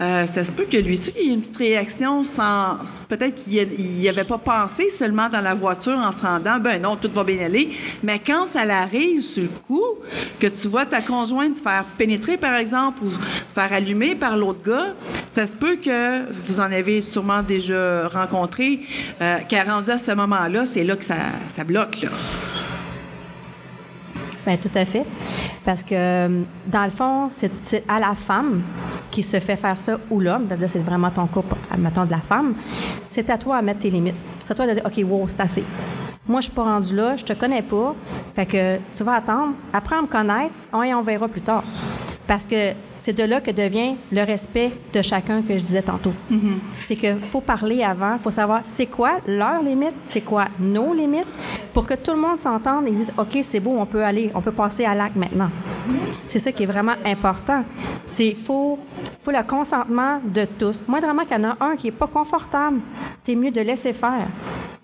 Euh, ça se peut que lui aussi, il ait une petite réaction sans. Peut-être qu'il n'y avait pas pensé seulement dans la voiture en se rendant. Ben non, tout va bien aller. Mais quand ça l'arrive sur le coup, que tu vois ta conjointe se faire pénétrer, par exemple, ou se faire allumer par l'autre gars, ça se peut que vous en avez sûrement déjà rencontré, euh, qu'à rendu à ce moment-là, c'est là que ça, ça bloque. Là. Ben, tout à fait. Parce que, dans le fond, c'est à la femme qui se fait faire ça ou l'homme. Ben, Là, c'est vraiment ton couple, mettons, de la femme. C'est à toi à mettre tes limites. C'est à toi de dire, OK, wow, c'est assez. Moi, je suis pas rendue là, je te connais pas. Fait que tu vas attendre, apprends à me connaître, et on verra plus tard. Parce que c'est de là que devient le respect de chacun que je disais tantôt. C'est que faut parler avant, faut savoir c'est quoi leurs limites, c'est quoi nos limites, pour que tout le monde s'entende et dise OK, c'est beau, on peut aller, on peut passer à l'acte maintenant. C'est ça qui est vraiment important. C'est faut faut le consentement de tous. Moi, vraiment, qu'il y en a un qui est pas confortable, c'est mieux de laisser faire.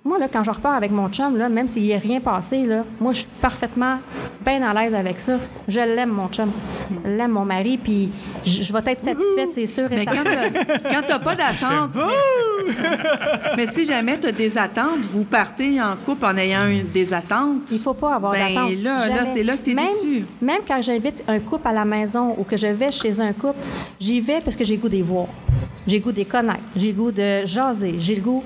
Moi, là, quand je repars avec mon chum, là, même s'il n'y a rien passé, là, moi, je suis parfaitement bien à l'aise avec ça. Je l'aime, mon chum. Je l'aime, mon mari, puis je, je vais être satisfaite, c'est sûr et Mais quand quand t'as pas d'attente, *laughs* mais si jamais t'as des attentes, vous partez en couple en ayant une, des attentes. Il faut pas avoir Ben, d'attente. là, là, c'est là que t'es Même- déçu. Même quand j'invite un couple à la maison ou que je vais chez un couple, j'y vais parce que j'ai le goût des voir. J'ai le goût des connaître. J'ai le goût de jaser. J'ai le goût...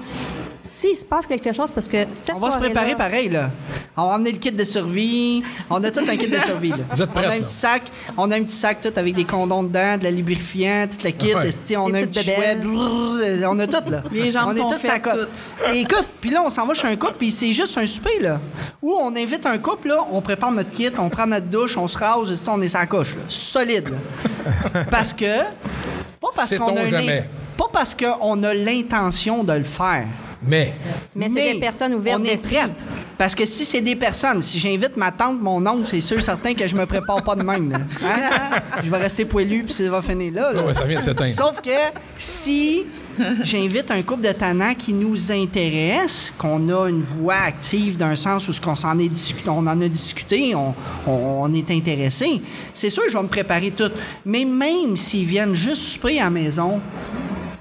S'il se passe quelque chose, parce que cette On va se préparer pareil, là. On va emmener le kit de survie. On a tout un kit de survie, là. *laughs* Vous êtes on a un là? petit sac. On a un petit sac tout avec des condoms dedans, de la lubrifiant, toute la kit. Ouais. esti, on a un petit chouet. bébelles. brrr, On a tout, là. Les jambes on sont est toutes faites, sa cote. Et écoute, puis là, on s'en va chez un couple, puis c'est juste un souper, là. Où on invite un couple, là, on prépare notre kit, on prend notre douche, on se rase, esti, on est sa coche, là. Solide, là. *laughs* Parce que... Pas parce qu'on a jamais. Pas parce qu'on a l'intention de le faire. Mais, Mais c'est des personnes ouvertes On est prête. Parce que si c'est des personnes, si j'invite ma tante, mon oncle, c'est sûr certain que je me prépare pas de même. là. Hein? Je vais rester poilu puis ça va finir là. là. Ouais, ça vient de s'éteindre. Sauf que si j'invite un couple de tannants qui nous intéresse, qu'on a une voix active d'un sens où ce qu'on s'en est discuté, on en a discuté, on, on- on est intéressé, c'est sûr je vais me préparer tout. Mais même s'ils viennent juste souper à la maison,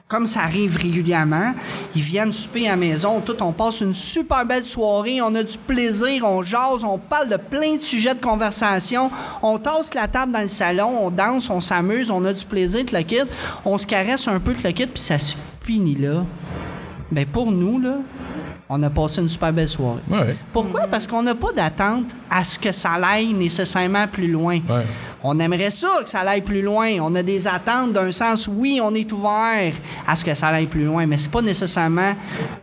comme ça arrive régulièrement, ils viennent souper à la maison, tout, on passe une super belle soirée, on a du plaisir, on jase, on parle de plein de sujets de conversation, on tasse la table dans le salon, on danse, on s'amuse, on a du plaisir, le kit, on se caresse un peu, le kit, puis ça se finit là. Ben pour nous, là, on a passé une super belle soirée. ouais. Pourquoi? Parce qu'on n'a pas d'attente à ce que ça aille nécessairement plus loin. Ouais. On aimerait ça que ça aille plus loin. On a des attentes d'un sens, oui, on est ouvert à ce que ça aille plus loin, mais c'est pas nécessairement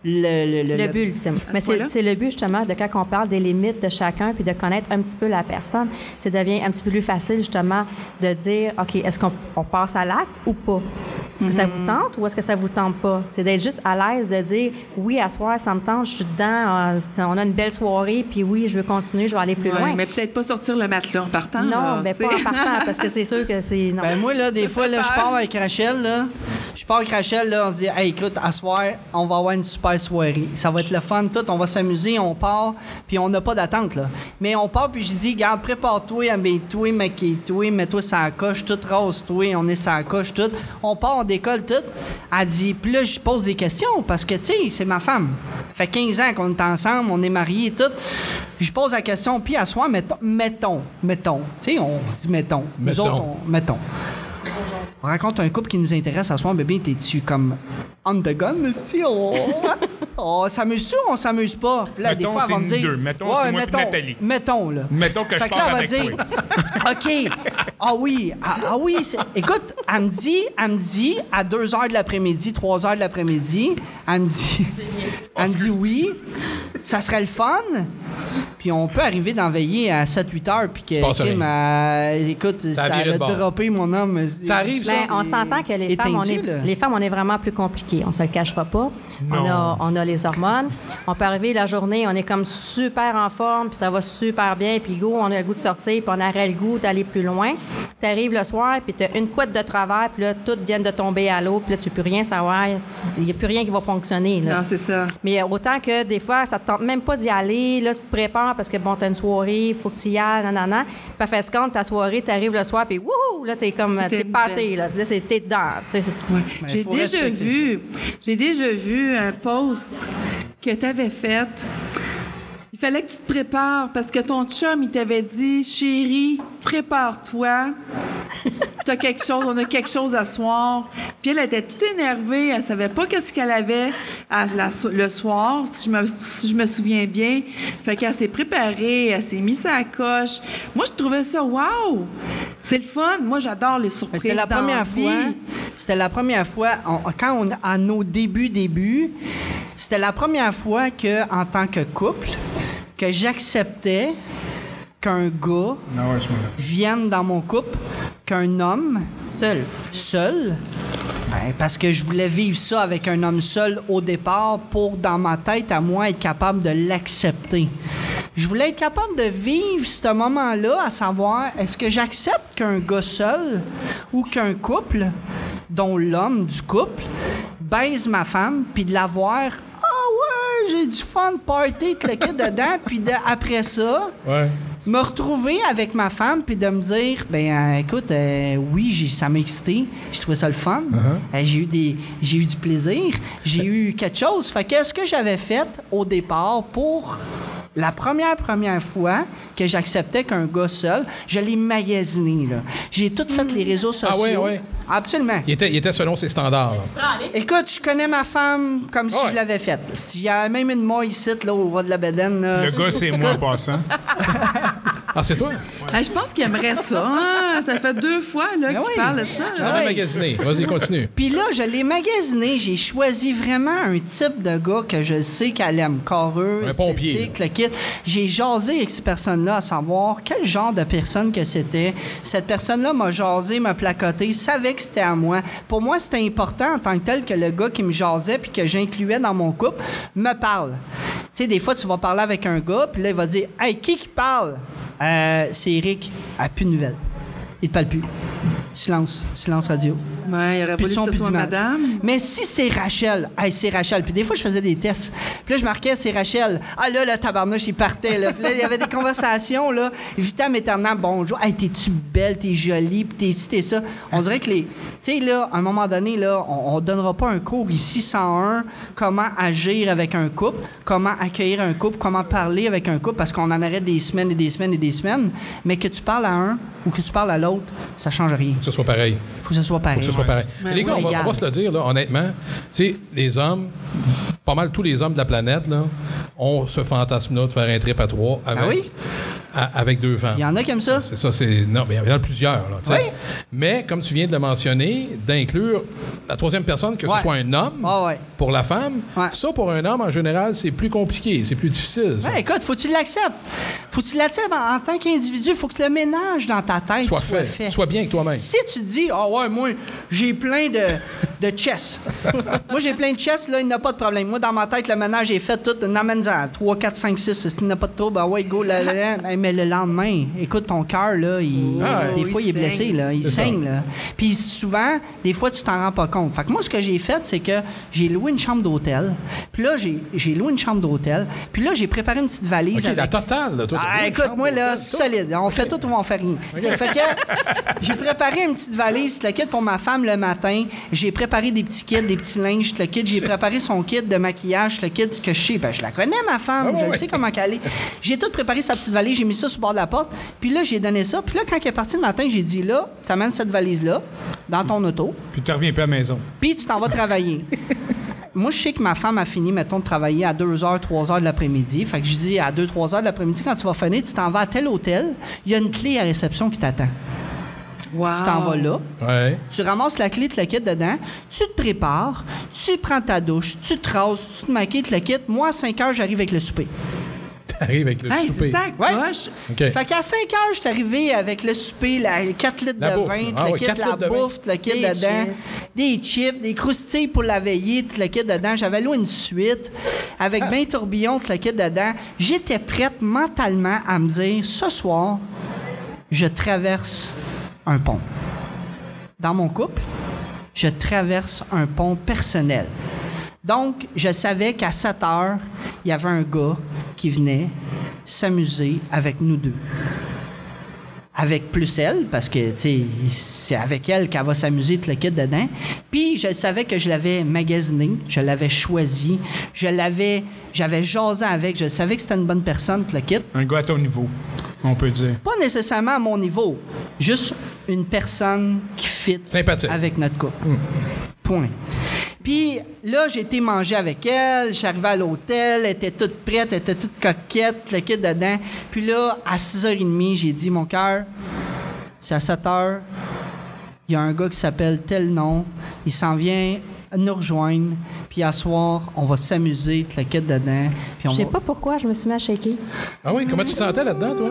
le... Le, Le but ultime. Mais c'est c'est le but justement de quand on parle des limites de chacun puis de connaître un petit peu la personne, c'est devient un petit peu plus facile justement de dire OK, est-ce qu'on on passe à l'acte ou pas? Est-ce que ça vous tente ou est-ce que ça vous tente pas? C'est d'être juste à l'aise de dire oui, à soir, ça me tente, je suis dedans, euh, on a une belle soirée, puis oui, je veux continuer, je vais aller plus Ouais, loin. mais peut-être pas sortir le matelas en partant. non, là, mais sais. pas en partant, parce que c'est sûr que c'est. Ben moi, là, des fois, là, je pars avec Rachel, là. Je pars avec Rachel, là, on se dit, hey, écoute, à soir, on va avoir une super soirée. Ça va être le fun, tout, on va s'amuser, on part, puis on n'a pas d'attente, là. Mais on part, puis je dis, garde, prépare-toi, habille-toi, maquille-toi, mets-toi sa coche, tout rase-toi, on est sa coche, tout. On part, on décolle, tout. Elle dit, puis là, je pose des questions, parce que, tu sais, c'est ma femme. fait 15 ans qu'on est ensemble, on est mariés, tout. Je pose la question, puis à soir, mettons, mettons, mettons. Tu sais, on dit mettons. Nous Mettons. autres, on- mettons. On rencontre un couple qui nous intéresse à soir, bébé, t'es-tu comme on the gun? On, on s'amuse-tu ou on s'amuse pas? Puis là, Mettons, des fois, elle va c'est me dire. deux. Mettons, c'est moi mettons, Nathalie. Mettons, là. Mettons que je Fait elle va avec dire, *laughs* OK. Ah oui, ah, ah oui. c'est- Écoute, elle me dit, elle me dit, à 2 h de l'après-midi, 3 h de l'après-midi, elle me dit, *laughs* elle me dit oui, ça serait le fun. Puis on peut arriver d'en veiller à 7-8 heures, puis que, Kim, euh, écoute, Ça a ça, a droppé mon homme. Ça arrive, ça. Ben, on s'entend que les femmes, on est, les femmes, on est vraiment plus compliquées. On se le cachera pas. On a, on a les hormones. On peut arriver la journée, on est comme super en forme, puis ça va super bien, puis go, on a le goût de sortir, puis on aurait le goût d'aller plus loin. Tu arrives le soir, puis tu as une couette de travers, puis là, toutes viennent de tomber à l'eau, puis là, tu peux plus rien savoir. Il n'y a plus rien qui va fonctionner. Là. Non, c'est ça. Mais autant que des fois, ça te tente même pas d'y aller. Là, tu te prépares parce que, bon, t'as une soirée, il faut que tu y ailles, nanana. Puis, à fait compte, ta soirée, t'arrives le soir, puis wouhou! Là, t'es comme, C'était t'es pâté, là. Là, c'est t'es dedans. tu. J'ai déjà vu, j'ai déjà vu un post que tu avais fait. Il fallait que tu te prépares parce que ton chum, il t'avait dit, chérie, prépare-toi. *laughs* T'as quelque chose, on a quelque chose à soir. Puis elle était toute énervée, elle savait pas qu'est-ce qu'elle avait à la so- le soir, si je me, si je me souviens bien. Fait qu'elle s'est préparée, elle s'est mise à la coche. Moi, je trouvais ça wow! C'est le fun. Moi, j'adore les surprises. C'était la première fois. C'était la première fois, on- quand on à nos débuts débuts, c'était la première fois que en tant que couple que j'acceptais qu'un gars Ah ouais, vienne dans mon couple, qu'un homme Seul. seul, ben, parce que je voulais vivre ça avec un homme seul au départ pour, dans ma tête, à moi, être capable de l'accepter. Je voulais être capable de vivre ce moment-là, à savoir, est-ce que j'accepte qu'un gars seul ou qu'un couple, dont l'homme du couple, baise ma femme, puis de la voir, ah ouais, j'ai du fun, party, cliquer dedans, puis de- après ça, Ouais. me retrouver avec ma femme puis de me dire ben euh, écoute euh, oui j'ai ça m'a excité. J'ai trouvé ça le fun. Euh, j'ai eu des j'ai eu du plaisir. J'ai eu quelque chose. Fait que ce que j'avais fait au départ pour la première première fois que j'acceptais qu'un gars seul je l'ai magasiné là j'ai tout fait les réseaux sociaux Ah ouais, ouais. absolument Il était, il était selon ses standards. là. Écoute, je connais ma femme comme si Ouais. je l'avais faite. S'il y a même une moi ici, là, au bas de la bedaine. là, Le gars, c'est moi en passant. Ah, c'est toi? Ah, je pense qu'il aimerait ça. hein. Ça fait deux fois là, Ben qu'il oui. parle de ça. On là. a ouais. magasiné. Vas-y, continue. Puis là, je l'ai magasiné. J'ai choisi vraiment un type de gars que je sais qu'elle aime. Carreux, Un pompier, esthétique, le kit. J'ai jasé avec cette personne-là à savoir quel genre de personne que c'était. Cette personne-là m'a jasé, m'a placoté, savait que c'était à moi. Pour moi, c'était important en tant que tel que le gars qui me jasait puis que j'incluais dans mon couple me parle. Tu sais, des fois, tu vas parler avec un gars, puis là, il va dire Hey, qui parle Euh, C'est Eric. Ah, plus de nouvelles. Il te parle plus. Silence. Silence radio. Ouais, il aurait Plus son, que ce soit madame. Mais si c'est Rachel, hey, c'est Rachel. Puis des fois, je faisais des tests. Puis là, je marquais, c'est Rachel. Ah là, le tabarnouche, il partait. Là. Puis là, il y avait des conversations, là. Vitam éternellement, bonjour. Hey, t'es-tu belle, t'es jolie, puis t'es ci, t'es ça. On dirait que les. Tu sais, là, à un moment donné, là, on, on donnera pas un cours ici 101 comment agir avec un couple, comment accueillir un couple, comment parler avec un couple, parce qu'on en aurait des semaines et des semaines et des semaines. Mais que tu parles à un ou que tu parles à l'autre, ça change rien. Que ce soit pareil. Faut que ce soit pareil. Faut que ce soit pareil. Ouais. les gars, on va, Égal. on va se le dire, là, honnêtement. Tu sais, les hommes, pas mal tous les hommes de la planète, là, ont ce fantasme-là de faire un trip à trois avec, Ah oui? À- avec deux femmes. Il y en a qui aiment ça. C'est ça, c'est. Non, mais il y en a plusieurs. Là. Oui. Mais, comme tu viens de le mentionner, d'inclure la troisième personne, que Ouais. ce soit un homme Ah ouais. pour la femme, Ouais. ça, pour un homme, en général, c'est plus compliqué, c'est plus difficile. ça. Écoute, faut que tu l'acceptes. Faut que tu l'acceptes en, en tant qu'individu. Faut que le ménage dans ta tête Soit soit, fait. fait. Sois bien avec toi-même. Si tu dis, ah ouais, moi, j'ai plein de. de chess. *laughs* Moi, j'ai plein de chess, là, il n'y a pas de problème. Moi, dans ma tête, le ménage est fait tout. N'amène-en 3, 4, 5, 6. S'il n'y a pas de trouble, ben ouais, go, là, là, là. Ben, Mais le lendemain, écoute, ton cœur, là, il, Ah des fois, il est blessé, là. Il C'est saigne, là. Puis souvent, des fois, tu t'en rends pas compte. Fait que moi, ce que j'ai fait, c'est que j'ai loué une chambre d'hôtel. Puis là, j'ai j'ai loué une chambre d'hôtel. Puis là, j'ai préparé une petite valise OK, la totale, là, toi. ah, écoute, moi, là, tout? solide. On fait tout ou on fait rien. Fait que j'ai préparé une petite valise, le kit pour ma femme le matin. J'ai préparé des petits kits, des petits linges, le kit. J'ai préparé son kit de maquillage, le kit que je sais. Ben, je la connais, ma femme. Ah, je sais comment qu'elle est. J'ai tout préparé sa petite valise. J'ai mis ça sur le bord de la porte. Puis là, j'ai donné ça. Puis là, quand elle est partie le matin, j'ai dit, là, tu amènes cette valise-là dans ton auto. Puis tu reviens plus à la maison. Puis tu t'en vas travailler. *laughs* Moi, je sais que ma femme a fini, mettons, de travailler à 2h, 3h de l'après-midi. Fait que je dis à 2, 3h de l'après-midi, quand tu vas finir, tu t'en vas à tel hôtel. Il y a une clé à réception qui t'attend. Wow. Tu t'en vas là. Ouais. Tu ramasses la clé, tu la quittes dedans. Tu te prépares. Tu prends ta douche. Tu te rases. Tu te maquilles, tu la quittes. Moi, à 5 h, j'arrive avec le souper. *laughs* T'arrives avec le Hey, souper. c'est ça, Ouais. Fait qu'à 5 heures, je suis arrivé avec le souper, la 4 litres La de bouffe. vin, Ah le ouais, quittes, 4 la litres de bouffe, le Des dedans, chips. des chips, des croustilles pour la veillée, le quittes dedans. J'avais loué une suite avec Ah. 20 tourbillons, le quittes dedans. J'étais prête mentalement à me dire, ce soir, je traverse un pont. Dans mon couple, je traverse un pont personnel. Donc, je savais qu'à 7 heures, il y avait un gars qui venait s'amuser avec nous deux. Avec plus elle, parce que, c'est avec elle qu'elle va s'amuser, tout le kit dedans. Puis, je savais que je l'avais magasiné, je l'avais choisi, je l'avais, j'avais jasé avec, je savais que c'était une bonne personne, tout le kit. Un gars à ton niveau, on peut dire. Pas nécessairement à mon niveau, juste une personne qui fit Sympathique. avec notre couple. Point. Puis là, j'ai été manger avec elle, arrivé à l'hôtel, elle était toute prête, elle était toute coquette, le kit dedans. Puis là, à 6h30, j'ai dit, mon cœur, c'est à 7h, il y a un gars qui s'appelle tel nom, il s'en vient nous rejoindre, puis à soir, on va s'amuser, kit dedans. Puis on Je sais va- pas pourquoi je me suis mis à shaker. Ah oui, comment tu te sentais là-dedans, toi?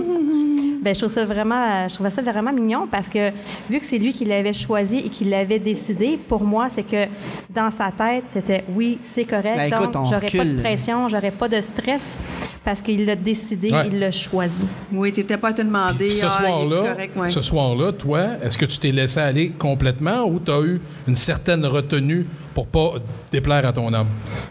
Ben, je trouve ça vraiment, je trouvais ça vraiment mignon parce que vu que c'est lui qui l'avait choisi et qui l'avait décidé, pour moi, c'est que dans sa tête, c'était oui, c'est correct. Ben, écoute, on donc, j'aurais pas de pression, j'aurais pas de stress parce qu'il l'a décidé, Ouais. il l'a choisi. Oui, t'étais pas à te demander. Puis ce ah, soir-là, correct, ouais. ce soir-là, toi, est-ce que tu t'es laissé aller complètement ou tu as eu une certaine retenue pour pas déplaire à ton homme?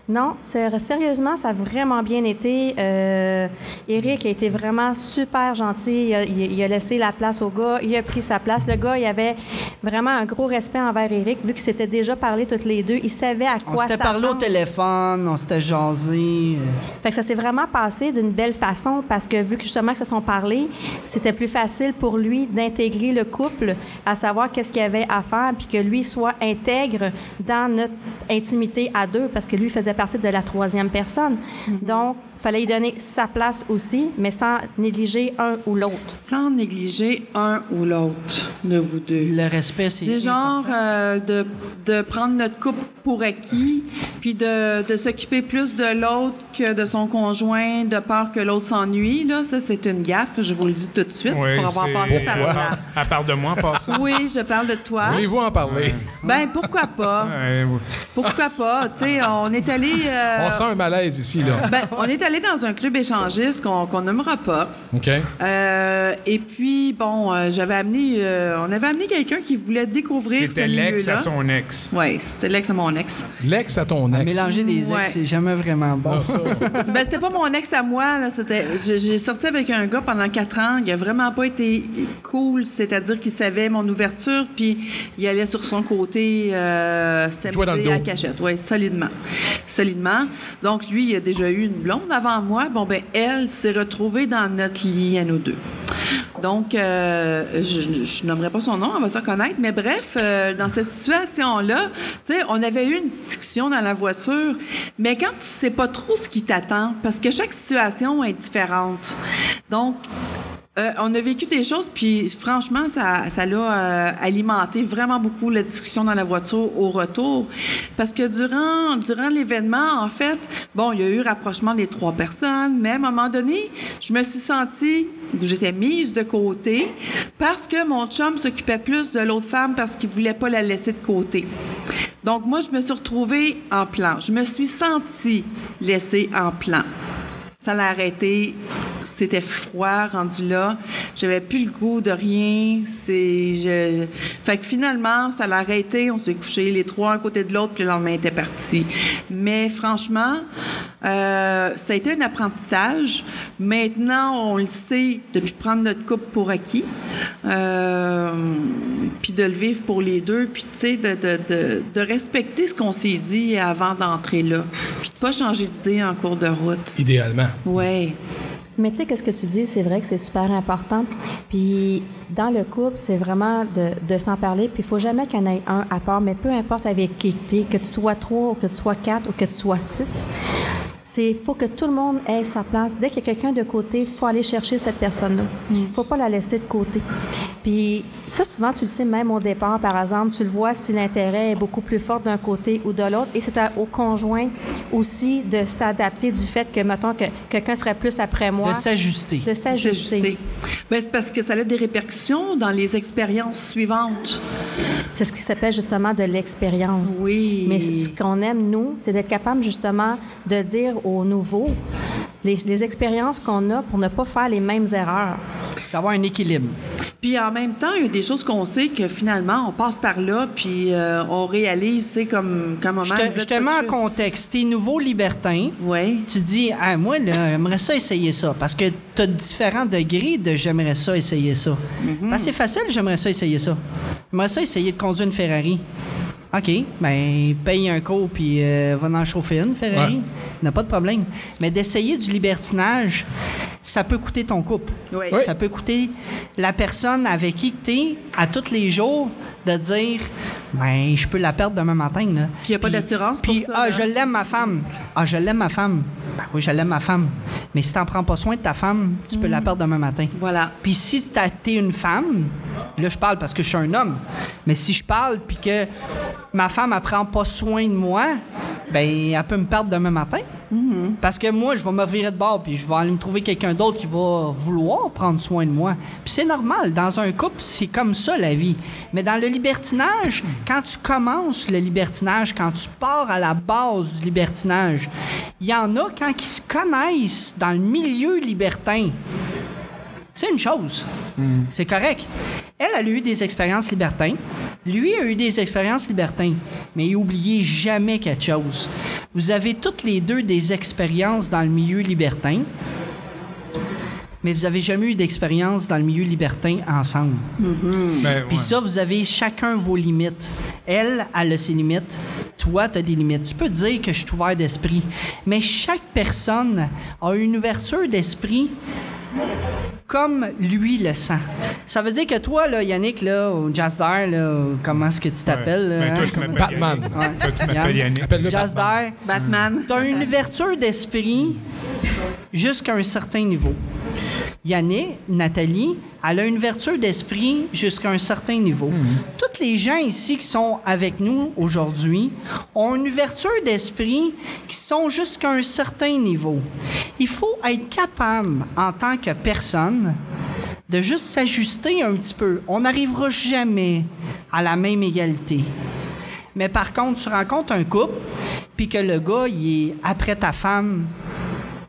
Non, sérieusement, ça a vraiment bien été. Euh, Eric a été vraiment super gentil. Il a, il laissé la place au gars. Il a pris sa place. Le gars, il avait vraiment un gros respect envers Eric, vu que c'était déjà parlé toutes les deux. Il savait à On quoi s'était parlé au téléphone, on s'était jasé. Fait que ça s'est vraiment passé d'une belle façon parce que vu que justement que se sont parlé, c'était plus facile pour lui d'intégrer le couple, à savoir qu'est-ce qu'il y avait à faire, puis que lui soit intègre dans notre intimité à deux, parce que lui faisait partie de la troisième personne. Donc, fallait lui donner sa place aussi, mais sans négliger un ou l'autre. Sans négliger un ou l'autre de vous deux. Le respect, c'est. C'est genre euh, de, de prendre notre couple pour acquis, puis de, de s'occuper plus de l'autre que de son conjoint, de peur que l'autre s'ennuie. Là, ça, c'est une gaffe, je vous le dis tout de suite, Oui, pour avoir passé par là. Elle parle de moi en passant. Oui, je parle de toi. Voulez-vous en parler? Ben, pourquoi pas? Pourquoi pas? Tu sais, on est allé... euh, On sent un malaise ici, là. ben, on est allé dans un club échangiste qu'on qu'on nommera pas. OK? Euh, et puis, bon, euh, j'avais amené... euh, on avait amené quelqu'un qui voulait découvrir C'était l'ex à son ex. Oui, c'était l'ex à mon ex. L'ex à ton ex. Mélanger des ex, Ouais. c'est jamais vraiment bon. Ça. *laughs* Ben, c'était pas mon ex à moi, j'ai, sorti avec un gars pendant quatre ans. Il a vraiment pas été cool. C'est-à-dire qu'il savait mon ouverture, puis il allait sur son côté, euh, s'amuser à cachette. Oui, solidement. Solidement. Donc, lui, il a déjà eu une blonde avant moi. Bon, ben, elle s'est retrouvée dans notre lit à nous deux. Donc, euh, je, je nommerai pas son nom, on va se reconnaître, mais bref, euh, dans cette situation-là, tu sais, on avait eu une discussion dans la voiture, mais quand tu sais pas trop ce qui t'attend, parce que chaque situation est différente. Donc, euh, on a vécu des choses, puis franchement, ça, ça l'a euh, alimenté vraiment beaucoup la discussion dans la voiture au retour. Parce que durant, durant l'événement, en fait, bon, il y a eu rapprochement des trois personnes, mais à un moment donné, je me suis sentie, j'étais mise de côté parce que mon chum s'occupait plus de l'autre femme parce qu'il voulait pas la laisser de côté. Donc, moi, je me suis retrouvée en plan. Je me suis sentie laissée en plan. Ça l'a arrêté. C'était froid, rendu là. J'avais plus le goût de rien. C'est, je... Fait que finalement, ça l'a arrêté. On s'est couchés les trois un côté de l'autre, puis le lendemain, était parti. Mais franchement, euh, ça a été un apprentissage. Maintenant, on le sait depuis prendre notre coupe pour acquis, euh, puis de le vivre pour les deux, puis tu sais, de, de, de, de respecter ce qu'on s'est dit avant d'entrer là, puis de pas changer d'idée en cours de route. Idéalement. Ouais. Mais tu sais, qu'est-ce que tu dis, c'est vrai que c'est super important. Puis dans le couple, c'est vraiment de, de s'en parler. Puis il faut jamais qu'il y en ait un à part, mais peu importe avec qui tu es, que tu sois trois ou que tu sois quatre ou que tu sois six, c'est faut que tout le monde ait sa place. Dès qu'il y a quelqu'un de côté, il faut aller chercher cette personne-là. Il faut pas la laisser de côté. Puis ça, souvent, tu le sais même au départ, par exemple, tu le vois si l'intérêt est beaucoup plus fort d'un côté ou de l'autre. Et c'est au conjoint aussi de s'adapter du fait que, mettons, que quelqu'un serait plus après moi. De s'ajuster. De s'ajuster. Ben, c'est parce que ça a des répercussions dans les expériences suivantes. C'est ce qui s'appelle justement de l'expérience. Oui. Mais ce qu'on aime, nous, c'est d'être capable justement de dire aux nouveaux les, les expériences qu'on a pour ne pas faire les mêmes erreurs. D'avoir un équilibre. Puis en même temps, il y a des choses qu'on sait que finalement, on passe par là, puis euh, on réalise, tu sais, comme, comme maman Je te, mets en contexte. T'es nouveau libertin. Ouais. Tu dis, ah, moi, là, j'aimerais ça essayer ça. Parce que tu as différents degrés de j'aimerais ça essayer ça. Parce que c'est facile, j'aimerais ça essayer ça. J'aimerais ça essayer de conduire une Ferrari. OK, ben, paye un cours puis euh, va en chauffer une, Ferrari. Ouais. N'a pas de problème. Mais d'essayer du libertinage, ça peut coûter ton couple. Oui. Ça peut coûter la personne avec qui tu es à tous les jours de dire ben je peux la perdre demain matin là. Puis y a pas d'assurance pour Puis ça, ah là? je l'aime ma femme. Ah je l'aime ma femme. Ben oui, je l'aime ma femme. Mais si t'en prends pas soin de ta femme, tu peux la Mm. perdre demain matin. Voilà. Puis si t'as- t'es une femme, là je parle parce que je suis un homme, mais si je parle puis que ma femme elle prend pas soin de moi, ben elle peut me perdre demain matin. Parce que moi, je vais me virer de bord puis je vais aller me trouver quelqu'un d'autre qui va vouloir prendre soin de moi. Puis c'est normal, dans un couple, c'est comme ça la vie. Mais dans le libertinage, quand tu commences le libertinage, quand tu pars à la base du libertinage, il y en a quand ils se connaissent dans le milieu libertin. C'est une chose. C'est correct. Elle, elle a eu des expériences libertins. Lui a eu des expériences libertins. Mais oubliez jamais quelque chose. Vous avez toutes les deux des expériences dans le milieu libertin. Mais vous avez jamais eu d'expérience dans le milieu libertin ensemble. Ben, Puis ouais. ça, vous avez chacun vos limites. Elle, elle a ses limites. Toi, tu as des limites. Tu peux dire que je suis ouvert d'esprit. Mais chaque personne a une ouverture d'esprit comme lui le sent. Ça veut dire que toi, là, Yannick, là, au Jazzdar, là, comment est-ce que tu t'appelles? Ben, là, toi, hein? tu m'appelles Batman. Yannick. Ouais. Toi, tu. Yannick. Appelle-le Jazzdar, Batman. tu as une ouverture d'esprit jusqu'à un certain niveau. Yannick, Nathalie, elle a une ouverture d'esprit jusqu'à un certain niveau. Tous les gens ici qui sont avec nous aujourd'hui ont une ouverture d'esprit qui sont jusqu'à un certain niveau. Il faut être capable, en tant que personne, de juste s'ajuster un petit peu. On n'arrivera jamais à la même égalité. Mais par contre, tu rencontres un couple, puis que le gars, il est après ta femme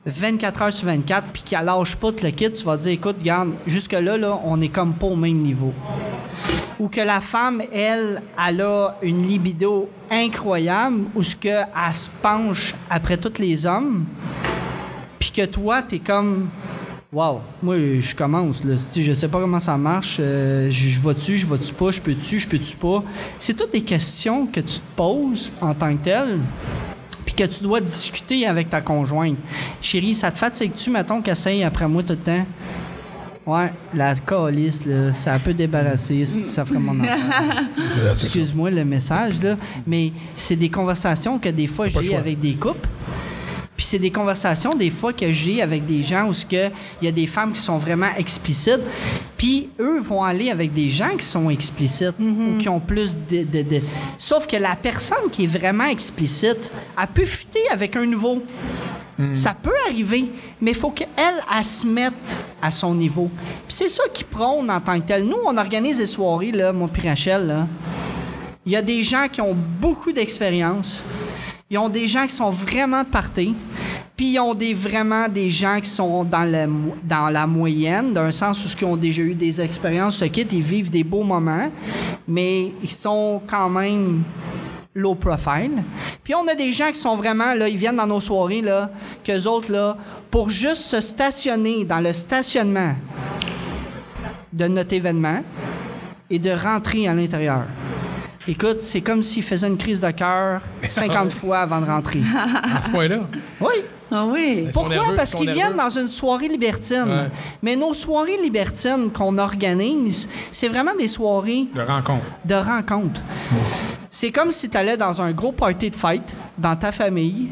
24 heures sur 24, puis qu'il lâche pas le kit, tu vas dire, écoute, regarde, jusque-là, là, on est comme pas au même niveau. Ou que la femme, elle, elle a une libido incroyable, ou ce que elle se penche après tous les hommes, puis que toi, t'es comme... Wow, moi je commence là, je sais pas comment ça marche, euh, je vais-tu, je vais-tu pas, je peux-tu, je peux-tu pas? C'est toutes des questions que tu te poses en tant que tel, puis que tu dois discuter avec ta conjointe. Chérie, ça te fatigue-tu, mettons, qu'essaye après moi tout le temps? Ouais, la calice, là, ça peut débarrasser, si *laughs* ça ferait mon enfant. Excuse-moi le message, là, mais c'est des conversations que des fois j'ai avec des couples. Puis c'est des conversations des fois que j'ai avec des gens où ce que il y a des femmes qui sont vraiment explicites, puis eux vont aller avec des gens qui sont explicites ou qui ont plus de, de- de- Sauf que la personne qui est vraiment explicite, elle peut fitter avec un nouveau. Ça peut arriver, mais il faut qu'elle, elle se mette à son niveau. Puis c'est ça qui prône en tant que tel. Nous, on organise des soirées, là, mon puis Rachel, là. Il y a des gens qui ont beaucoup d'expérience. Ils ont des gens qui sont vraiment party. Puis ils ont des, vraiment des gens qui sont dans, le, dans la moyenne, dans un sens où ils ont déjà eu des expériences, ce kit, ils vivent des beaux moments, mais ils sont quand même low profile. Puis on a des gens qui sont vraiment, là, ils viennent dans nos soirées, là, qu'eux autres, là, pour juste se stationner dans le stationnement de notre événement et de rentrer à l'intérieur. Écoute, c'est comme s'ils faisaient une crise de cœur 50 fois avant de rentrer. À ce point-là? Oui. Ah oui. Pourquoi? nerveux, Parce qu'ils viennent dans une soirée libertine. Ouais. Mais nos soirées libertines qu'on organise, c'est vraiment des soirées De rencontre. de rencontre. C'est comme si tu allais dans un gros party de fête dans ta famille,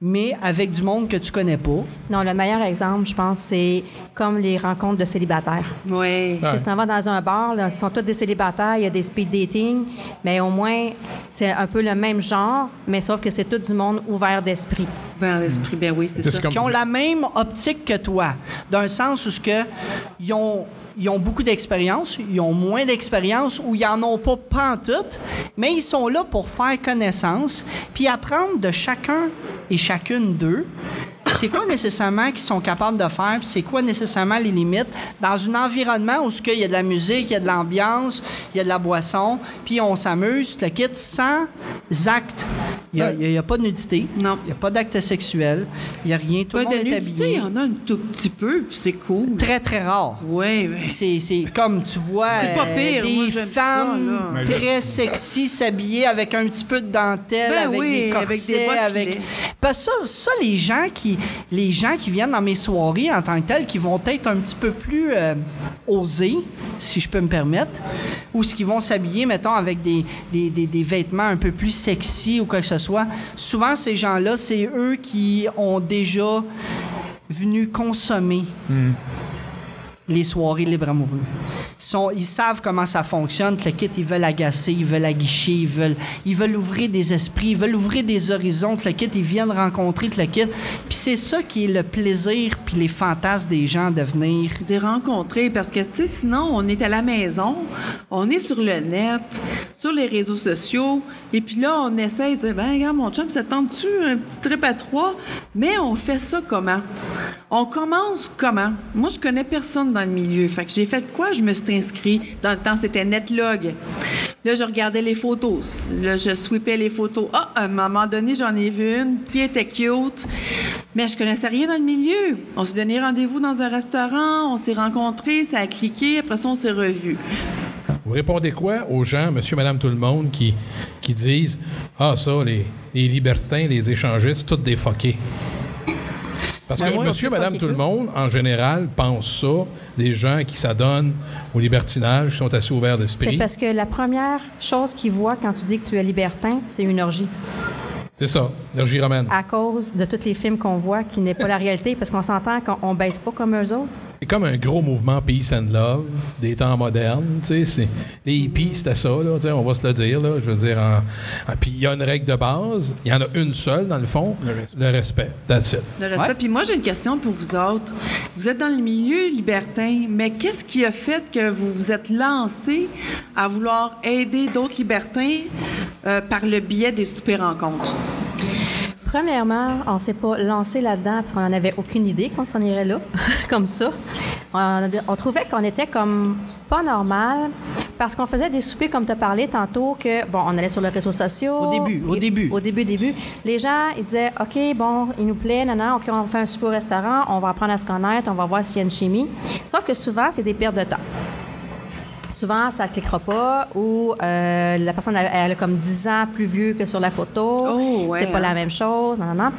mais avec du monde que tu connais pas. Non, le meilleur exemple, je pense, c'est comme les rencontres de célibataires. Oui. Ouais. Tu s'en vas dans un bar, là, ils sont tous des célibataires, il y a des speed dating, mais au moins, c'est un peu le même genre, mais sauf que c'est tout du monde ouvert d'esprit. Vers l'esprit, ben oui, c'est C'est ça. comme- qui ont la même optique que toi, d'un sens où ce que ils ont ils ont beaucoup d'expérience, ils ont moins d'expérience ou ils en ont pas pantoute, mais ils sont là pour faire connaissance puis apprendre de chacun et chacune d'eux. C'est quoi nécessairement qu'ils sont capables de faire, puis c'est quoi nécessairement les limites? Dans un environnement où ce qu'il y a de la musique, il y a de l'ambiance, il y a de la boisson, puis on s'amuse, le quitte sans actes. Il n'y a, il y a pas de nudité, Non. il n'y a pas d'acte sexuel, il n'y a rien, tout le Pas monde de est nudité, habillé. il y en a un tout petit peu, puis c'est cool. Très, très rare. Oui, mais C'est, c'est comme tu vois C'est pas euh, pire, des moi, j'aime ça, femmes très sexy s'habillées avec un petit peu de dentelle, Ben avec oui, des avec corsets, des bas avec. Parce que ça, ça, les gens qui les gens qui viennent dans mes soirées en tant que tels, qui vont être un petit peu plus euh, osés, si je peux me permettre, ou ce qui vont s'habiller, mettons, avec des, vêtements un peu plus sexy ou quoi que ce soit. Souvent, ces gens-là, c'est eux qui ont déjà venu consommer les soirées libres amoureux. Ils, sont- ils savent comment ça fonctionne. Le kit, ils veulent agacer, ils veulent aguicher, ils veulent, ils veulent ouvrir des esprits, ils veulent ouvrir des horizons. Le kit, ils viennent rencontrer le kit. Puis c'est ça qui est le plaisir puis les fantasmes des gens de venir. des rencontrer parce que sinon on est à la maison, on est sur le net, sur les réseaux sociaux et puis là on essaye de dire ben regarde mon chum ça te tente-tu un petit trip à trois? Mais on fait ça comment? On commence comment? Moi je connais personne dans le milieu, fait que j'ai fait quoi? Je me suis inscrit dans le temps c'était Netlog. Là je regardais les photos, là je sweepais les photos. Ah à un moment donné j'en ai vu une qui était cute, mais je connaissais rien dans le milieu. On s'est donné rendez-vous dans un restaurant, on s'est rencontrés, ça a cliqué, après ça, on s'est revus. Vous répondez quoi aux gens, monsieur, madame, tout le monde, qui, qui disent Ah, ça, les, les libertins, les échangistes, c'est tous des fuckés. Parce Ben, que moi, monsieur, madame, tout le monde, en général, pense ça, les gens qui s'adonnent au libertinage, qui sont assez ouverts C'est d'esprit. parce que la première chose qu'ils voient quand tu dis que tu es libertin, c'est une orgie. C'est ça, l'énergie romaine. À cause de tous les films qu'on voit, qui n'est pas la réalité, parce qu'on s'entend qu'on on baisse pas comme eux autres. C'est comme un gros mouvement peace and love des temps modernes. tu sais, c'est- Les hippies, c'était ça, là, on va se le dire. Là, je veux dire, en- en- puis il y a une règle de base, il y en a une seule, dans le fond, le respect. That's it. Le respect. Ouais. Puis moi, j'ai une question pour vous autres. Vous êtes dans le milieu libertin, mais qu'est-ce qui a fait que vous vous êtes lancé à vouloir aider d'autres libertins euh, par le biais des super rencontres? Premièrement, on s'est pas lancé là-dedans parce qu'on n'en avait aucune idée qu'on s'en irait là, *laughs* comme ça. On, trouvait qu'on était comme pas normal parce qu'on faisait des soupers comme tu as parlé tantôt que bon, on allait sur les réseaux sociaux. Au début, au Et- début. Au début, début. Les gens, ils disaient OK, bon, il nous plaît, non, non, OK, on fait un souper au restaurant, on va apprendre à se connaître, on va voir s'il y a une chimie. Sauf que souvent, c'est des pertes de temps. Souvent, ça ne cliquera pas ou euh, la personne elle, elle a comme 10 ans plus vieux que sur la photo. Oh, ouais, c'est pas hein. la même chose. Non, non, non.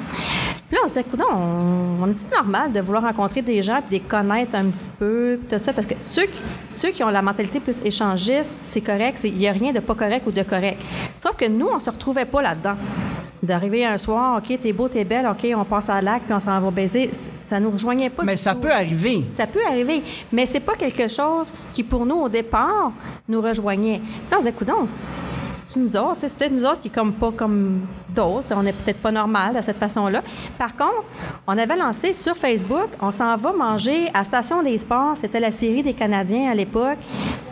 Puis là, on se dit, on, on est normal de vouloir rencontrer des gens puis de les connaître un petit peu, puis tout ça, parce que ceux, qui- ceux qui ont la mentalité plus échangiste, c'est correct, c'est- il n'y a rien de pas correct ou de correct. Sauf que nous, on se retrouvait pas là-dedans. D'arriver un soir, OK, t'es beau, t'es belle, OK, on passe à l'acte, puis on s'en va baiser. Ça nous rejoignait pas Mais du ça tout. peut arriver. Ça peut arriver, mais c'est pas quelque chose qui, pour nous, au départ, nous rejoignait. Là, on se coudonc, c'est nous autres, c'est peut-être nous autres qui comme pas comme d'autres, on est peut-être pas normal de cette façon-là. Par contre, on avait lancé sur Facebook, on s'en va manger à Station des Sports, c'était la série des Canadiens à l'époque.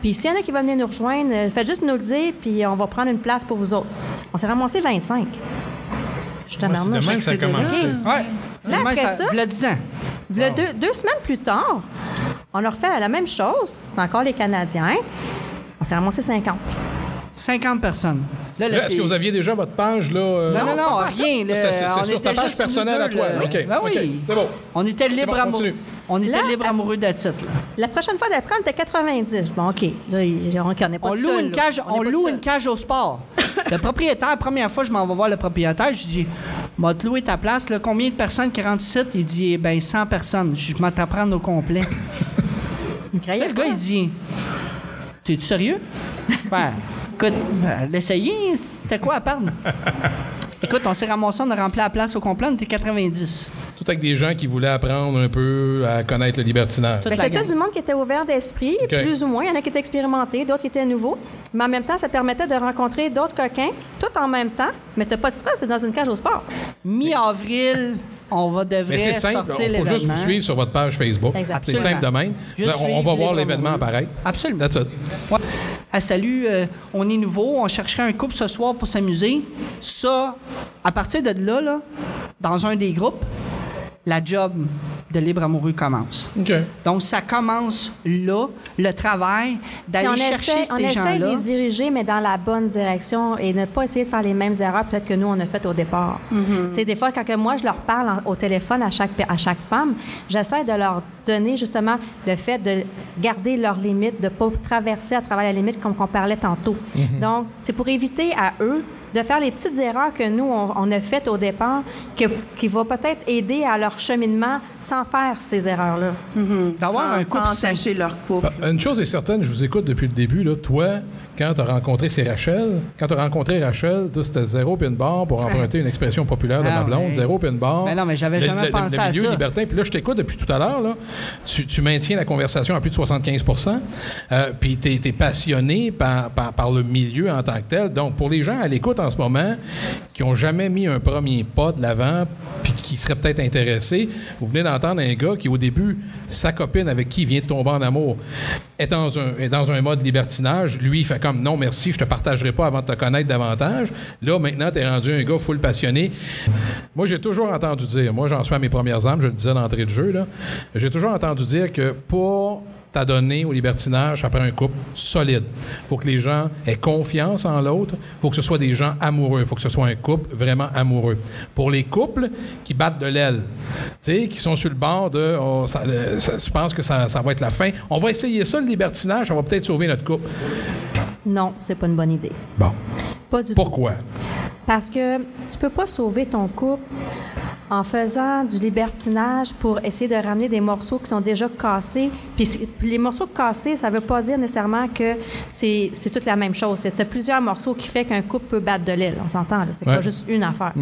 Puis s'il y en a qui veulent venir nous rejoindre, euh, faites juste nous le dire, puis on va prendre une place pour vous autres. On s'est ramassé 25. Je te Moi, c'est de même que ça a commencé. Ouais. Là, après ça- V'là 10 ans. V'là deux, deux semaines plus tard, on a refait la même chose. C'est encore les Canadiens. On s'est ramassé 50. 50 personnes. Là, Est-ce que vous aviez déjà votre page, là? euh, Non, non, non, rien. C'est- on sur ta page personnelle deux, à toi. là. OK, Ben oui. C'est bon. On était libre bon, amoureux. On était Là, libre à- amoureux de titre. là. La prochaine fois d'après, on était 90. Bon, OK. Là, il- on n'est pas On loue seul, une cage, on tout loue une cage au sport. *coughs* le propriétaire, première fois, je m'en vais voir le propriétaire, je dis M'a te loué ta place, là, combien de personnes qui rentrent ici? Il dit Eh ben 100 personnes. Je m'en t'apprendre au complet. Le gars, il dit T'es-tu sérieux? *laughs* Ben, écoute, ben, l'essayer, c'était quoi à perdre? *laughs* Écoute, on s'est ramassé, on a rempli la place au complet, on était 90. Tout avec des gens qui voulaient apprendre un peu à connaître le libertinage. Ben, la c'est tout gang. du monde qui était ouvert d'esprit, plus ou moins. Il y en a qui étaient expérimentés, d'autres qui étaient nouveaux. Mais en même temps, ça permettait de rencontrer d'autres coquins, tout en même temps. Mais t'as pas de stress, c'est dans une cage au sport. Mi-avril, on va Mais devrait c'est simple, sortir il faut juste vous l'événement. suivre sur votre page Facebook. C'est simple de même. Juste on, va voir l'événement apparaître. Absolument. That's it. Ouais. Ah, salut, euh, on est nouveau, on chercherait un couple ce soir pour s'amuser. Ça, à partir de là, là, dans un des groupes, la job de libre amoureux commence. Donc, ça commence là, le travail, Si d'aller on chercher essaie, on ces essaie de gens-là. les diriger, mais dans la bonne direction et ne pas essayer de faire les mêmes erreurs peut-être que nous, on a fait au départ. Mm-hmm. Tu sais, Des fois, quand que moi, je leur parle en- au téléphone à chaque, à chaque femme, j'essaie de leur donner justement le fait de garder leurs limites, de ne pas traverser à travers la limite comme on parlait tantôt. Mm-hmm. Donc, c'est pour éviter à eux de faire les petites erreurs que nous, on, on a faites au départ, que, qui va peut-être aider à leur cheminement sans faire ces erreurs-là. D'avoir sans, un couple sans leur couple. Bah, Une chose est certaine, je vous écoute depuis le début. Là, toi, quand tu as rencontré c'est Rachel, quand tu as rencontré Rachel, c'était zéro pin bar pour emprunter une expression populaire de Ah, ma blonde, mais- zéro pin bar. Mais non, mais j'avais Le- jamais le- pensé le à milieu ça. libertin. Puis là, je t'écoute depuis tout à l'heure. là. Tu, tu maintiens la conversation à plus de 75% euh, Puis tu es, passionné par, par, par le milieu en tant que tel. Donc, pour les gens à l'écoute en ce moment, qui ont jamais mis un premier pas de l'avant, puis qui seraient peut-être intéressés, vous venez d'entendre un gars qui, au début, sa copine avec qui il vient de tomber en amour, est dans un, est dans mode libertinage. Lui, il fait comme non, merci, je te partagerai pas avant de te connaître davantage. Là, maintenant, tu es rendu un gars full passionné. Moi, j'ai toujours entendu dire, moi, j'en suis à mes premières armes, je le disais d'entrée de jeu, là, j'ai toujours entendu dire que pour t'adonner au libertinage, prend un couple solide. Il faut que les gens aient confiance en l'autre. Il faut que ce soit des gens amoureux. Il faut que ce soit un couple vraiment amoureux. Pour les couples qui battent de l'aile, qui sont sur le bord de oh, ça- le- ça- je pense que ça, ça va être la fin. On va essayer ça, le libertinage, ça va peut-être sauver notre couple. Non, c'est pas une bonne idée. Bon. Pas du tout. Pourquoi? Parce que tu peux pas sauver ton couple en faisant du libertinage pour essayer de ramener des morceaux qui sont déjà cassés. Puis, puis les morceaux cassés, ça veut pas dire nécessairement que c'est toute la même chose. C'est plusieurs morceaux qui fait qu'un couple peut battre de l'aile. On s'entend, là. C'est Ouais. pas juste une affaire.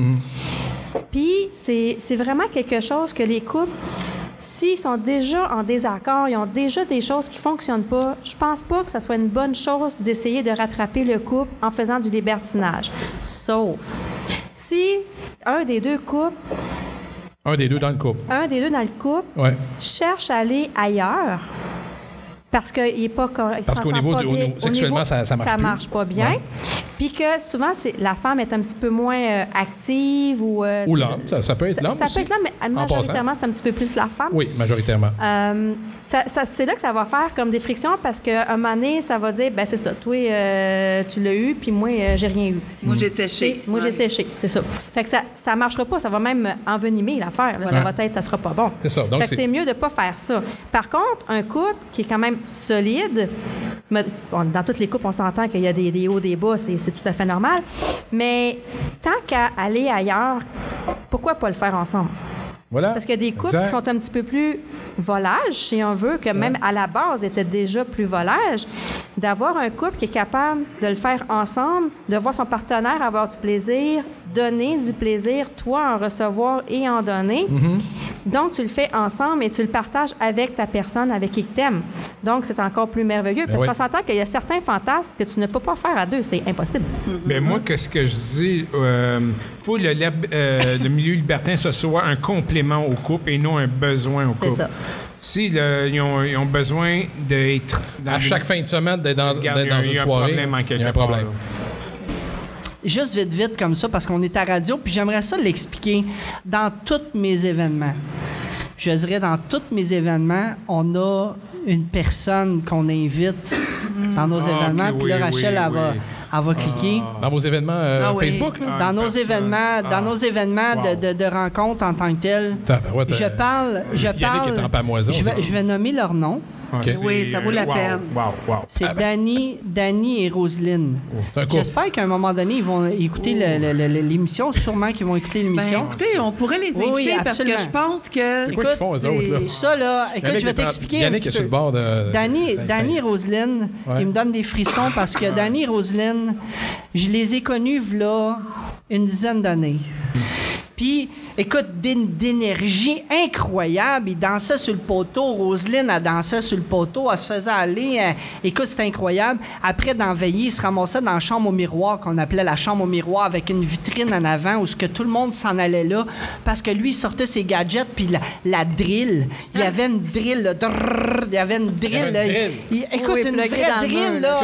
Puis c'est c'est vraiment quelque chose que les couples, s'ils sont déjà en désaccord, ils ont déjà des choses qui fonctionnent pas, je pense pas que ça soit une bonne chose d'essayer de rattraper le couple en faisant du libertinage. Sauf si un des deux couples, Un des deux dans le couple. un des deux dans le couple Ouais. cherche à aller ailleurs parce qu'il est pas correct. Parce qu'au niveau de- au niveau- sexuellement, ça- ça marche plus. marche pas bien. Ouais. Puis que souvent, c'est, la femme est un petit peu moins euh, active ou. euh, Ou l'homme. Ça, ça peut être ça, l'homme ça peut être l'homme, mais majoritairement, c'est un petit peu plus la femme. Oui, majoritairement. Euh, ça, ça- c'est là que ça va faire comme des frictions parce qu'à un moment donné, ça va dire, ben c'est ça, toi, euh, tu l'as eu, puis moi, euh, j'ai rien eu. Moi, j'ai séché. Moi, j'ai Ouais. séché, c'est ça. Fait que ça, ça marchera pas, ça va même envenimer l'affaire. là. Ça Ouais. va être, ça sera pas bon. C'est ça. Donc, fait que c'est- c'est mieux de pas faire ça. Par contre, un couple qui est quand même solide, bon, dans toutes les couples, on s'entend qu'il y a des, des hauts, des bas, c'est, tout à fait normal. Mais tant qu'à aller ailleurs, pourquoi pas le faire ensemble? Voilà. Parce qu'il y a des couples Exact. qui sont un petit peu plus volages, si on veut, que même à la base étaient déjà plus volages. D'avoir un couple qui est capable de le faire ensemble, de voir son partenaire avoir du plaisir, donner du plaisir, toi en recevoir et en donner. Mm-hmm. Donc, tu le fais ensemble et tu le partages avec ta personne, avec qui tu aimes. Donc, c'est encore plus merveilleux. Parce Ben oui. qu'on s'entend qu'il y a certains fantasmes que tu ne peux pas faire à deux. C'est impossible. Ben moi, qu'est-ce que je dis? Euh, faut le, euh, le milieu libertin, ce soit un complément au couple et non un besoin au C'est couple. ça. Si le- ils, ont, ils ont besoin d'être dans À chaque fin de semaine, d'être dans, il y une a un soirée, problème en il y quelque a un part, problème. Juste vite, vite, comme ça, parce qu'on est à radio, puis j'aimerais ça l'expliquer dans tous mes événements. Je dirais, dans tous mes événements, on a une personne qu'on invite dans nos Ah, événements, ok, puis là, oui, Rachel, oui, elle, va. Elle va cliquer. Dans vos événements euh, Ah oui. Facebook, là? Ah, Dans nos événements, dans Ah. nos événements de, Wow. de, de rencontres en tant que telles, Tabarouette, je parle, je parle, je vais, je vais nommer leur nom. Ah, Oui, ça vaut la wow, peine. Wow, wow. C'est Ah ben. Danny, Danny et Roselyne. Couple. J'espère qu'à un moment donné, ils vont écouter l'émission. Sûrement qu'ils vont écouter Ben, l'émission. écoutez, on pourrait les inviter oui, parce que je pense que. C'est quoi qu'ils font, eux autres, là? Ça, là, écoute, je vais t'expliquer un Yannick est sur le bord de... Danny, et Roselyne, ils me donnent des frissons parce que Danny et Roselyne, je les ai connus là une dizaine d'années. Puis, écoute, d'é- d'énergie incroyable. Ils dansaient sur le poteau. Roselyne, elle dansait sur le poteau. Elle se faisait aller. Elle- écoute, c'était incroyable. Après, d'en veiller, ils se ramassaient dans la chambre au miroir, qu'on appelait la chambre au miroir, avec une vitrine en avant où ce que tout le monde s'en allait là. Parce que lui, il sortait ses gadgets, puis la, la drill. Il y avait une drill, là, il y avait une drill. là. Il- il- écoute, Oui, une vraie dans drill, là.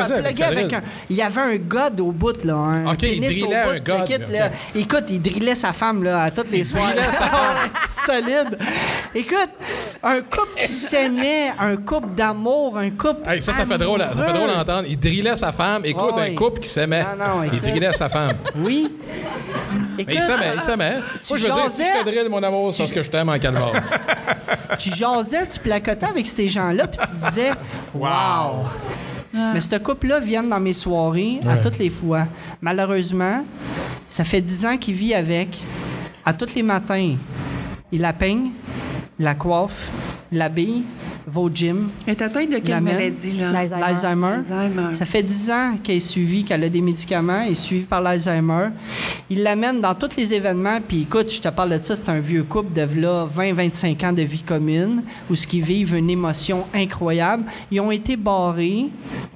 Avec un- il y avait un god au bout, là. Un Ok, il drillait bout, un god, kit, là. Écoute, il drillait sa femme là, à toutes les soirs. *laughs* *laughs* Solide. Écoute, un couple qui s'aimait, un couple d'amour, un couple. Hey, ça, ça fait drôle, ça fait drôle à amoureux. entendre. Il drillait sa femme. Écoute, Ah un oui. couple qui s'aimait. Il drillait sa femme. Oui. Mais il s'aimait, il s'aimait. Moi, je veux dire, si je te drille, mon amour, c'est parce que je t'aime en calvasse. *laughs* tu jasais, tu placotais avec ces gens-là, puis tu disais, *laughs* wow. Mais ce couple-là viennent dans mes soirées à toutes les fois. Malheureusement, ça fait dix ans qu'il vit avec. À tous les matins, il la peigne, la coiffe, il l'habille, va au gym. Elle est atteinte de quelle maladie, là? L'Alzheimer. L'Alzheimer. Alzheimer. Ça fait 10 ans qu'elle est suivie, qu'elle a des médicaments, elle est suivie par l'Alzheimer. Il l'amène dans tous les événements, puis écoute, je te parle de ça, c'est un vieux couple de là 20-25 ans de vie commune, où ce qu'ils vivent une émotion incroyable. Ils ont été barrés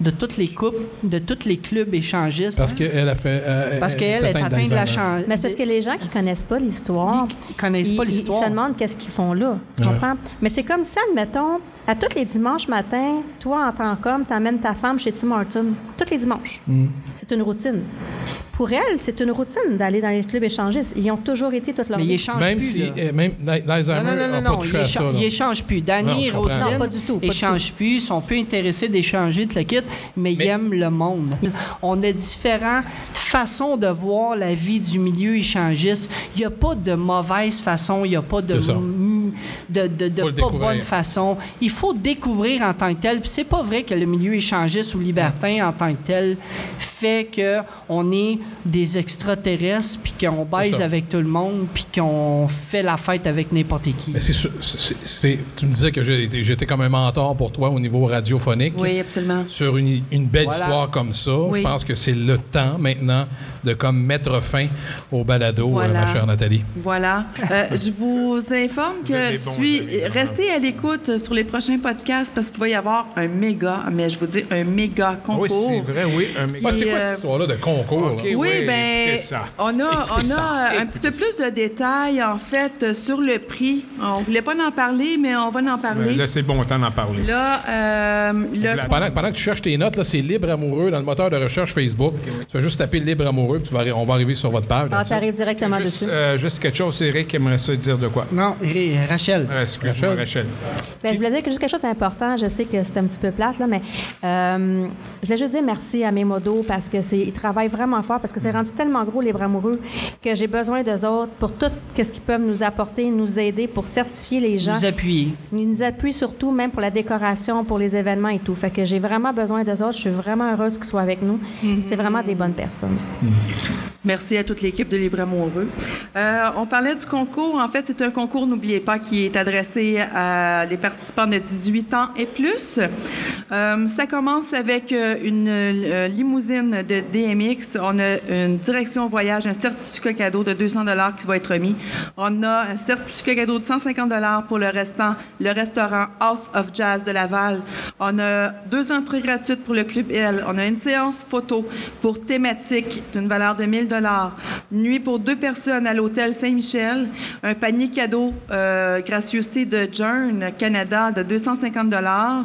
de tous les couples, de tous les clubs échangistes. Parce qu'elle a fait. euh, Parce qu'elle est atteinte de la change. Mais c'est parce que les gens qui connaissent pas l'histoire, Ils connaissent pas l'histoire. Ils se demandent qu'est-ce qu'ils font là. Tu Ouais. comprends? Mais c'est comme si, admettons, à tous les dimanches matins, toi, en tant qu'homme, t'amènes ta femme chez Tim Horton. Tous les dimanches. Mm. C'est une routine. Pour elle, c'est une routine d'aller dans les clubs échangistes. Ils ont toujours été toute leur Mais ils échangent Même plus. si. là. euh, Même l'Alzheimer Non, non, non, non, non, ils échangent, là. ils échangent plus. Danny et. Roselyne Non, pas du tout, pas du échangent plus, ils sont peu intéressés d'échanger de le kit, mais, Mais- ils aiment le monde. On a différentes façons de voir la vie du milieu échangiste. Il n'y a pas de mauvaise façon, il n'y a pas de, De, pas découvrir. bonne façon. Il faut découvrir en tant que tel. Puis c'est pas vrai que le milieu échangiste ou libertin en tant que tel fait que on est des extraterrestres puis qu'on baise avec tout le monde puis qu'on fait la fête avec n'importe qui. Mais c'est, sûr- c'est- c'est- tu me disais que été- j'étais comme un mentor pour toi au niveau radiophonique. Oui, absolument. Sur une, une belle Voilà. histoire comme ça, Oui. je pense que c'est le temps maintenant de comme mettre fin au balado, euh, ma chère Nathalie. Voilà. Euh, je vous informe que bons suis, amis, restez à l'écoute sur les prochains podcasts parce qu'il va y avoir un méga, mais je vous dis un méga Ah concours. Oui, c'est vrai, oui. Un méga- Ouais, c'est quoi euh, cette histoire-là de concours? OK. là? Oui, Oui, ben, ça. on a, Écoutez on a euh, un Écoutez petit peu plus de détails, en fait, euh, sur le prix. On voulait pas en parler, mais on va en parler. Ben, Là, c'est bon temps d'en parler. Là, euh, le- Pendant, pendant que tu cherches tes notes, là, c'est Libre Amoureux dans le moteur de recherche Facebook. Tu vas juste taper Libre Amoureux, puis tu vas, on va arriver sur votre page. Ah, that's it. t'arrives directement Juste, dessus. euh, juste quelque chose, Eric aimerait ça dire de quoi? Non, Rachel. Euh, Rachel. Rachel. Ben, je voulais dire que juste quelque chose d'important. Je sais que c'est un petit peu plate, là, mais euh, je voulais juste dire merci à mes modos parce que c'est, ils travaillent vraiment fort parce que c'est rendu tellement gros, les bras amoureux, que j'ai besoin d'eux autres pour tout ce qu'ils peuvent nous apporter, nous aider pour certifier les gens. Vous appuyez. Ils nous appuient surtout, même pour la décoration, pour les événements et tout. Fait que j'ai vraiment besoin d'eux autres. Je suis vraiment heureuse qu'ils soient avec nous. C'est vraiment des bonnes personnes. Merci à toute l'équipe de Libre Amoureux. Euh, on parlait du concours. En fait, c'est un concours, n'oubliez pas, qui est adressé à les participants de 18 ans et plus. Euh, ça commence avec euh, une euh, limousine de DMX. On a une direction voyage, un certificat cadeau de 200 dollars qui va être remis. On a un certificat cadeau de 150 dollars pour le restant, le restaurant House of Jazz de Laval. On a deux entrées gratuites pour le Club L. On a une séance photo pour thématique d'une valeur de 1000 dollars. Nuit pour deux personnes à l'hôtel Saint-Michel. Un panier cadeau gracieuseté de Jern Canada de 250 dollars.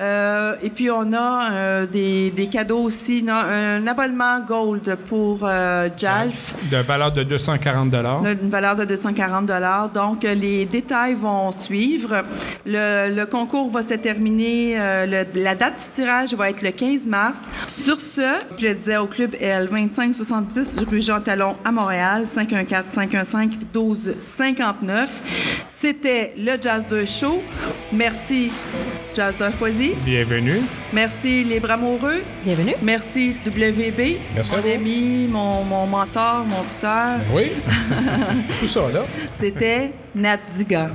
Euh, et puis on a euh, des, des cadeaux aussi, un abonnement Gold pour euh, JALF. De valeur de 240 Une valeur de 240 Donc, euh, les détails vont suivre. Le, le concours va se terminer, euh, le- la date du tirage va être le 15 mars. Sur ce, je le disais au club L 2570 rue Jean Talon à Montréal, 514-515-1259. C'était le Jazz 2 Show. Merci Jazz 2 Foisy. Bienvenue. Merci Les Bras Amoureux. Bienvenue. Merci WB. Merci mon ami, mon, mon mentor, mon tuteur. Oui. *laughs* Tout ça, là. C'était Nat Dugas.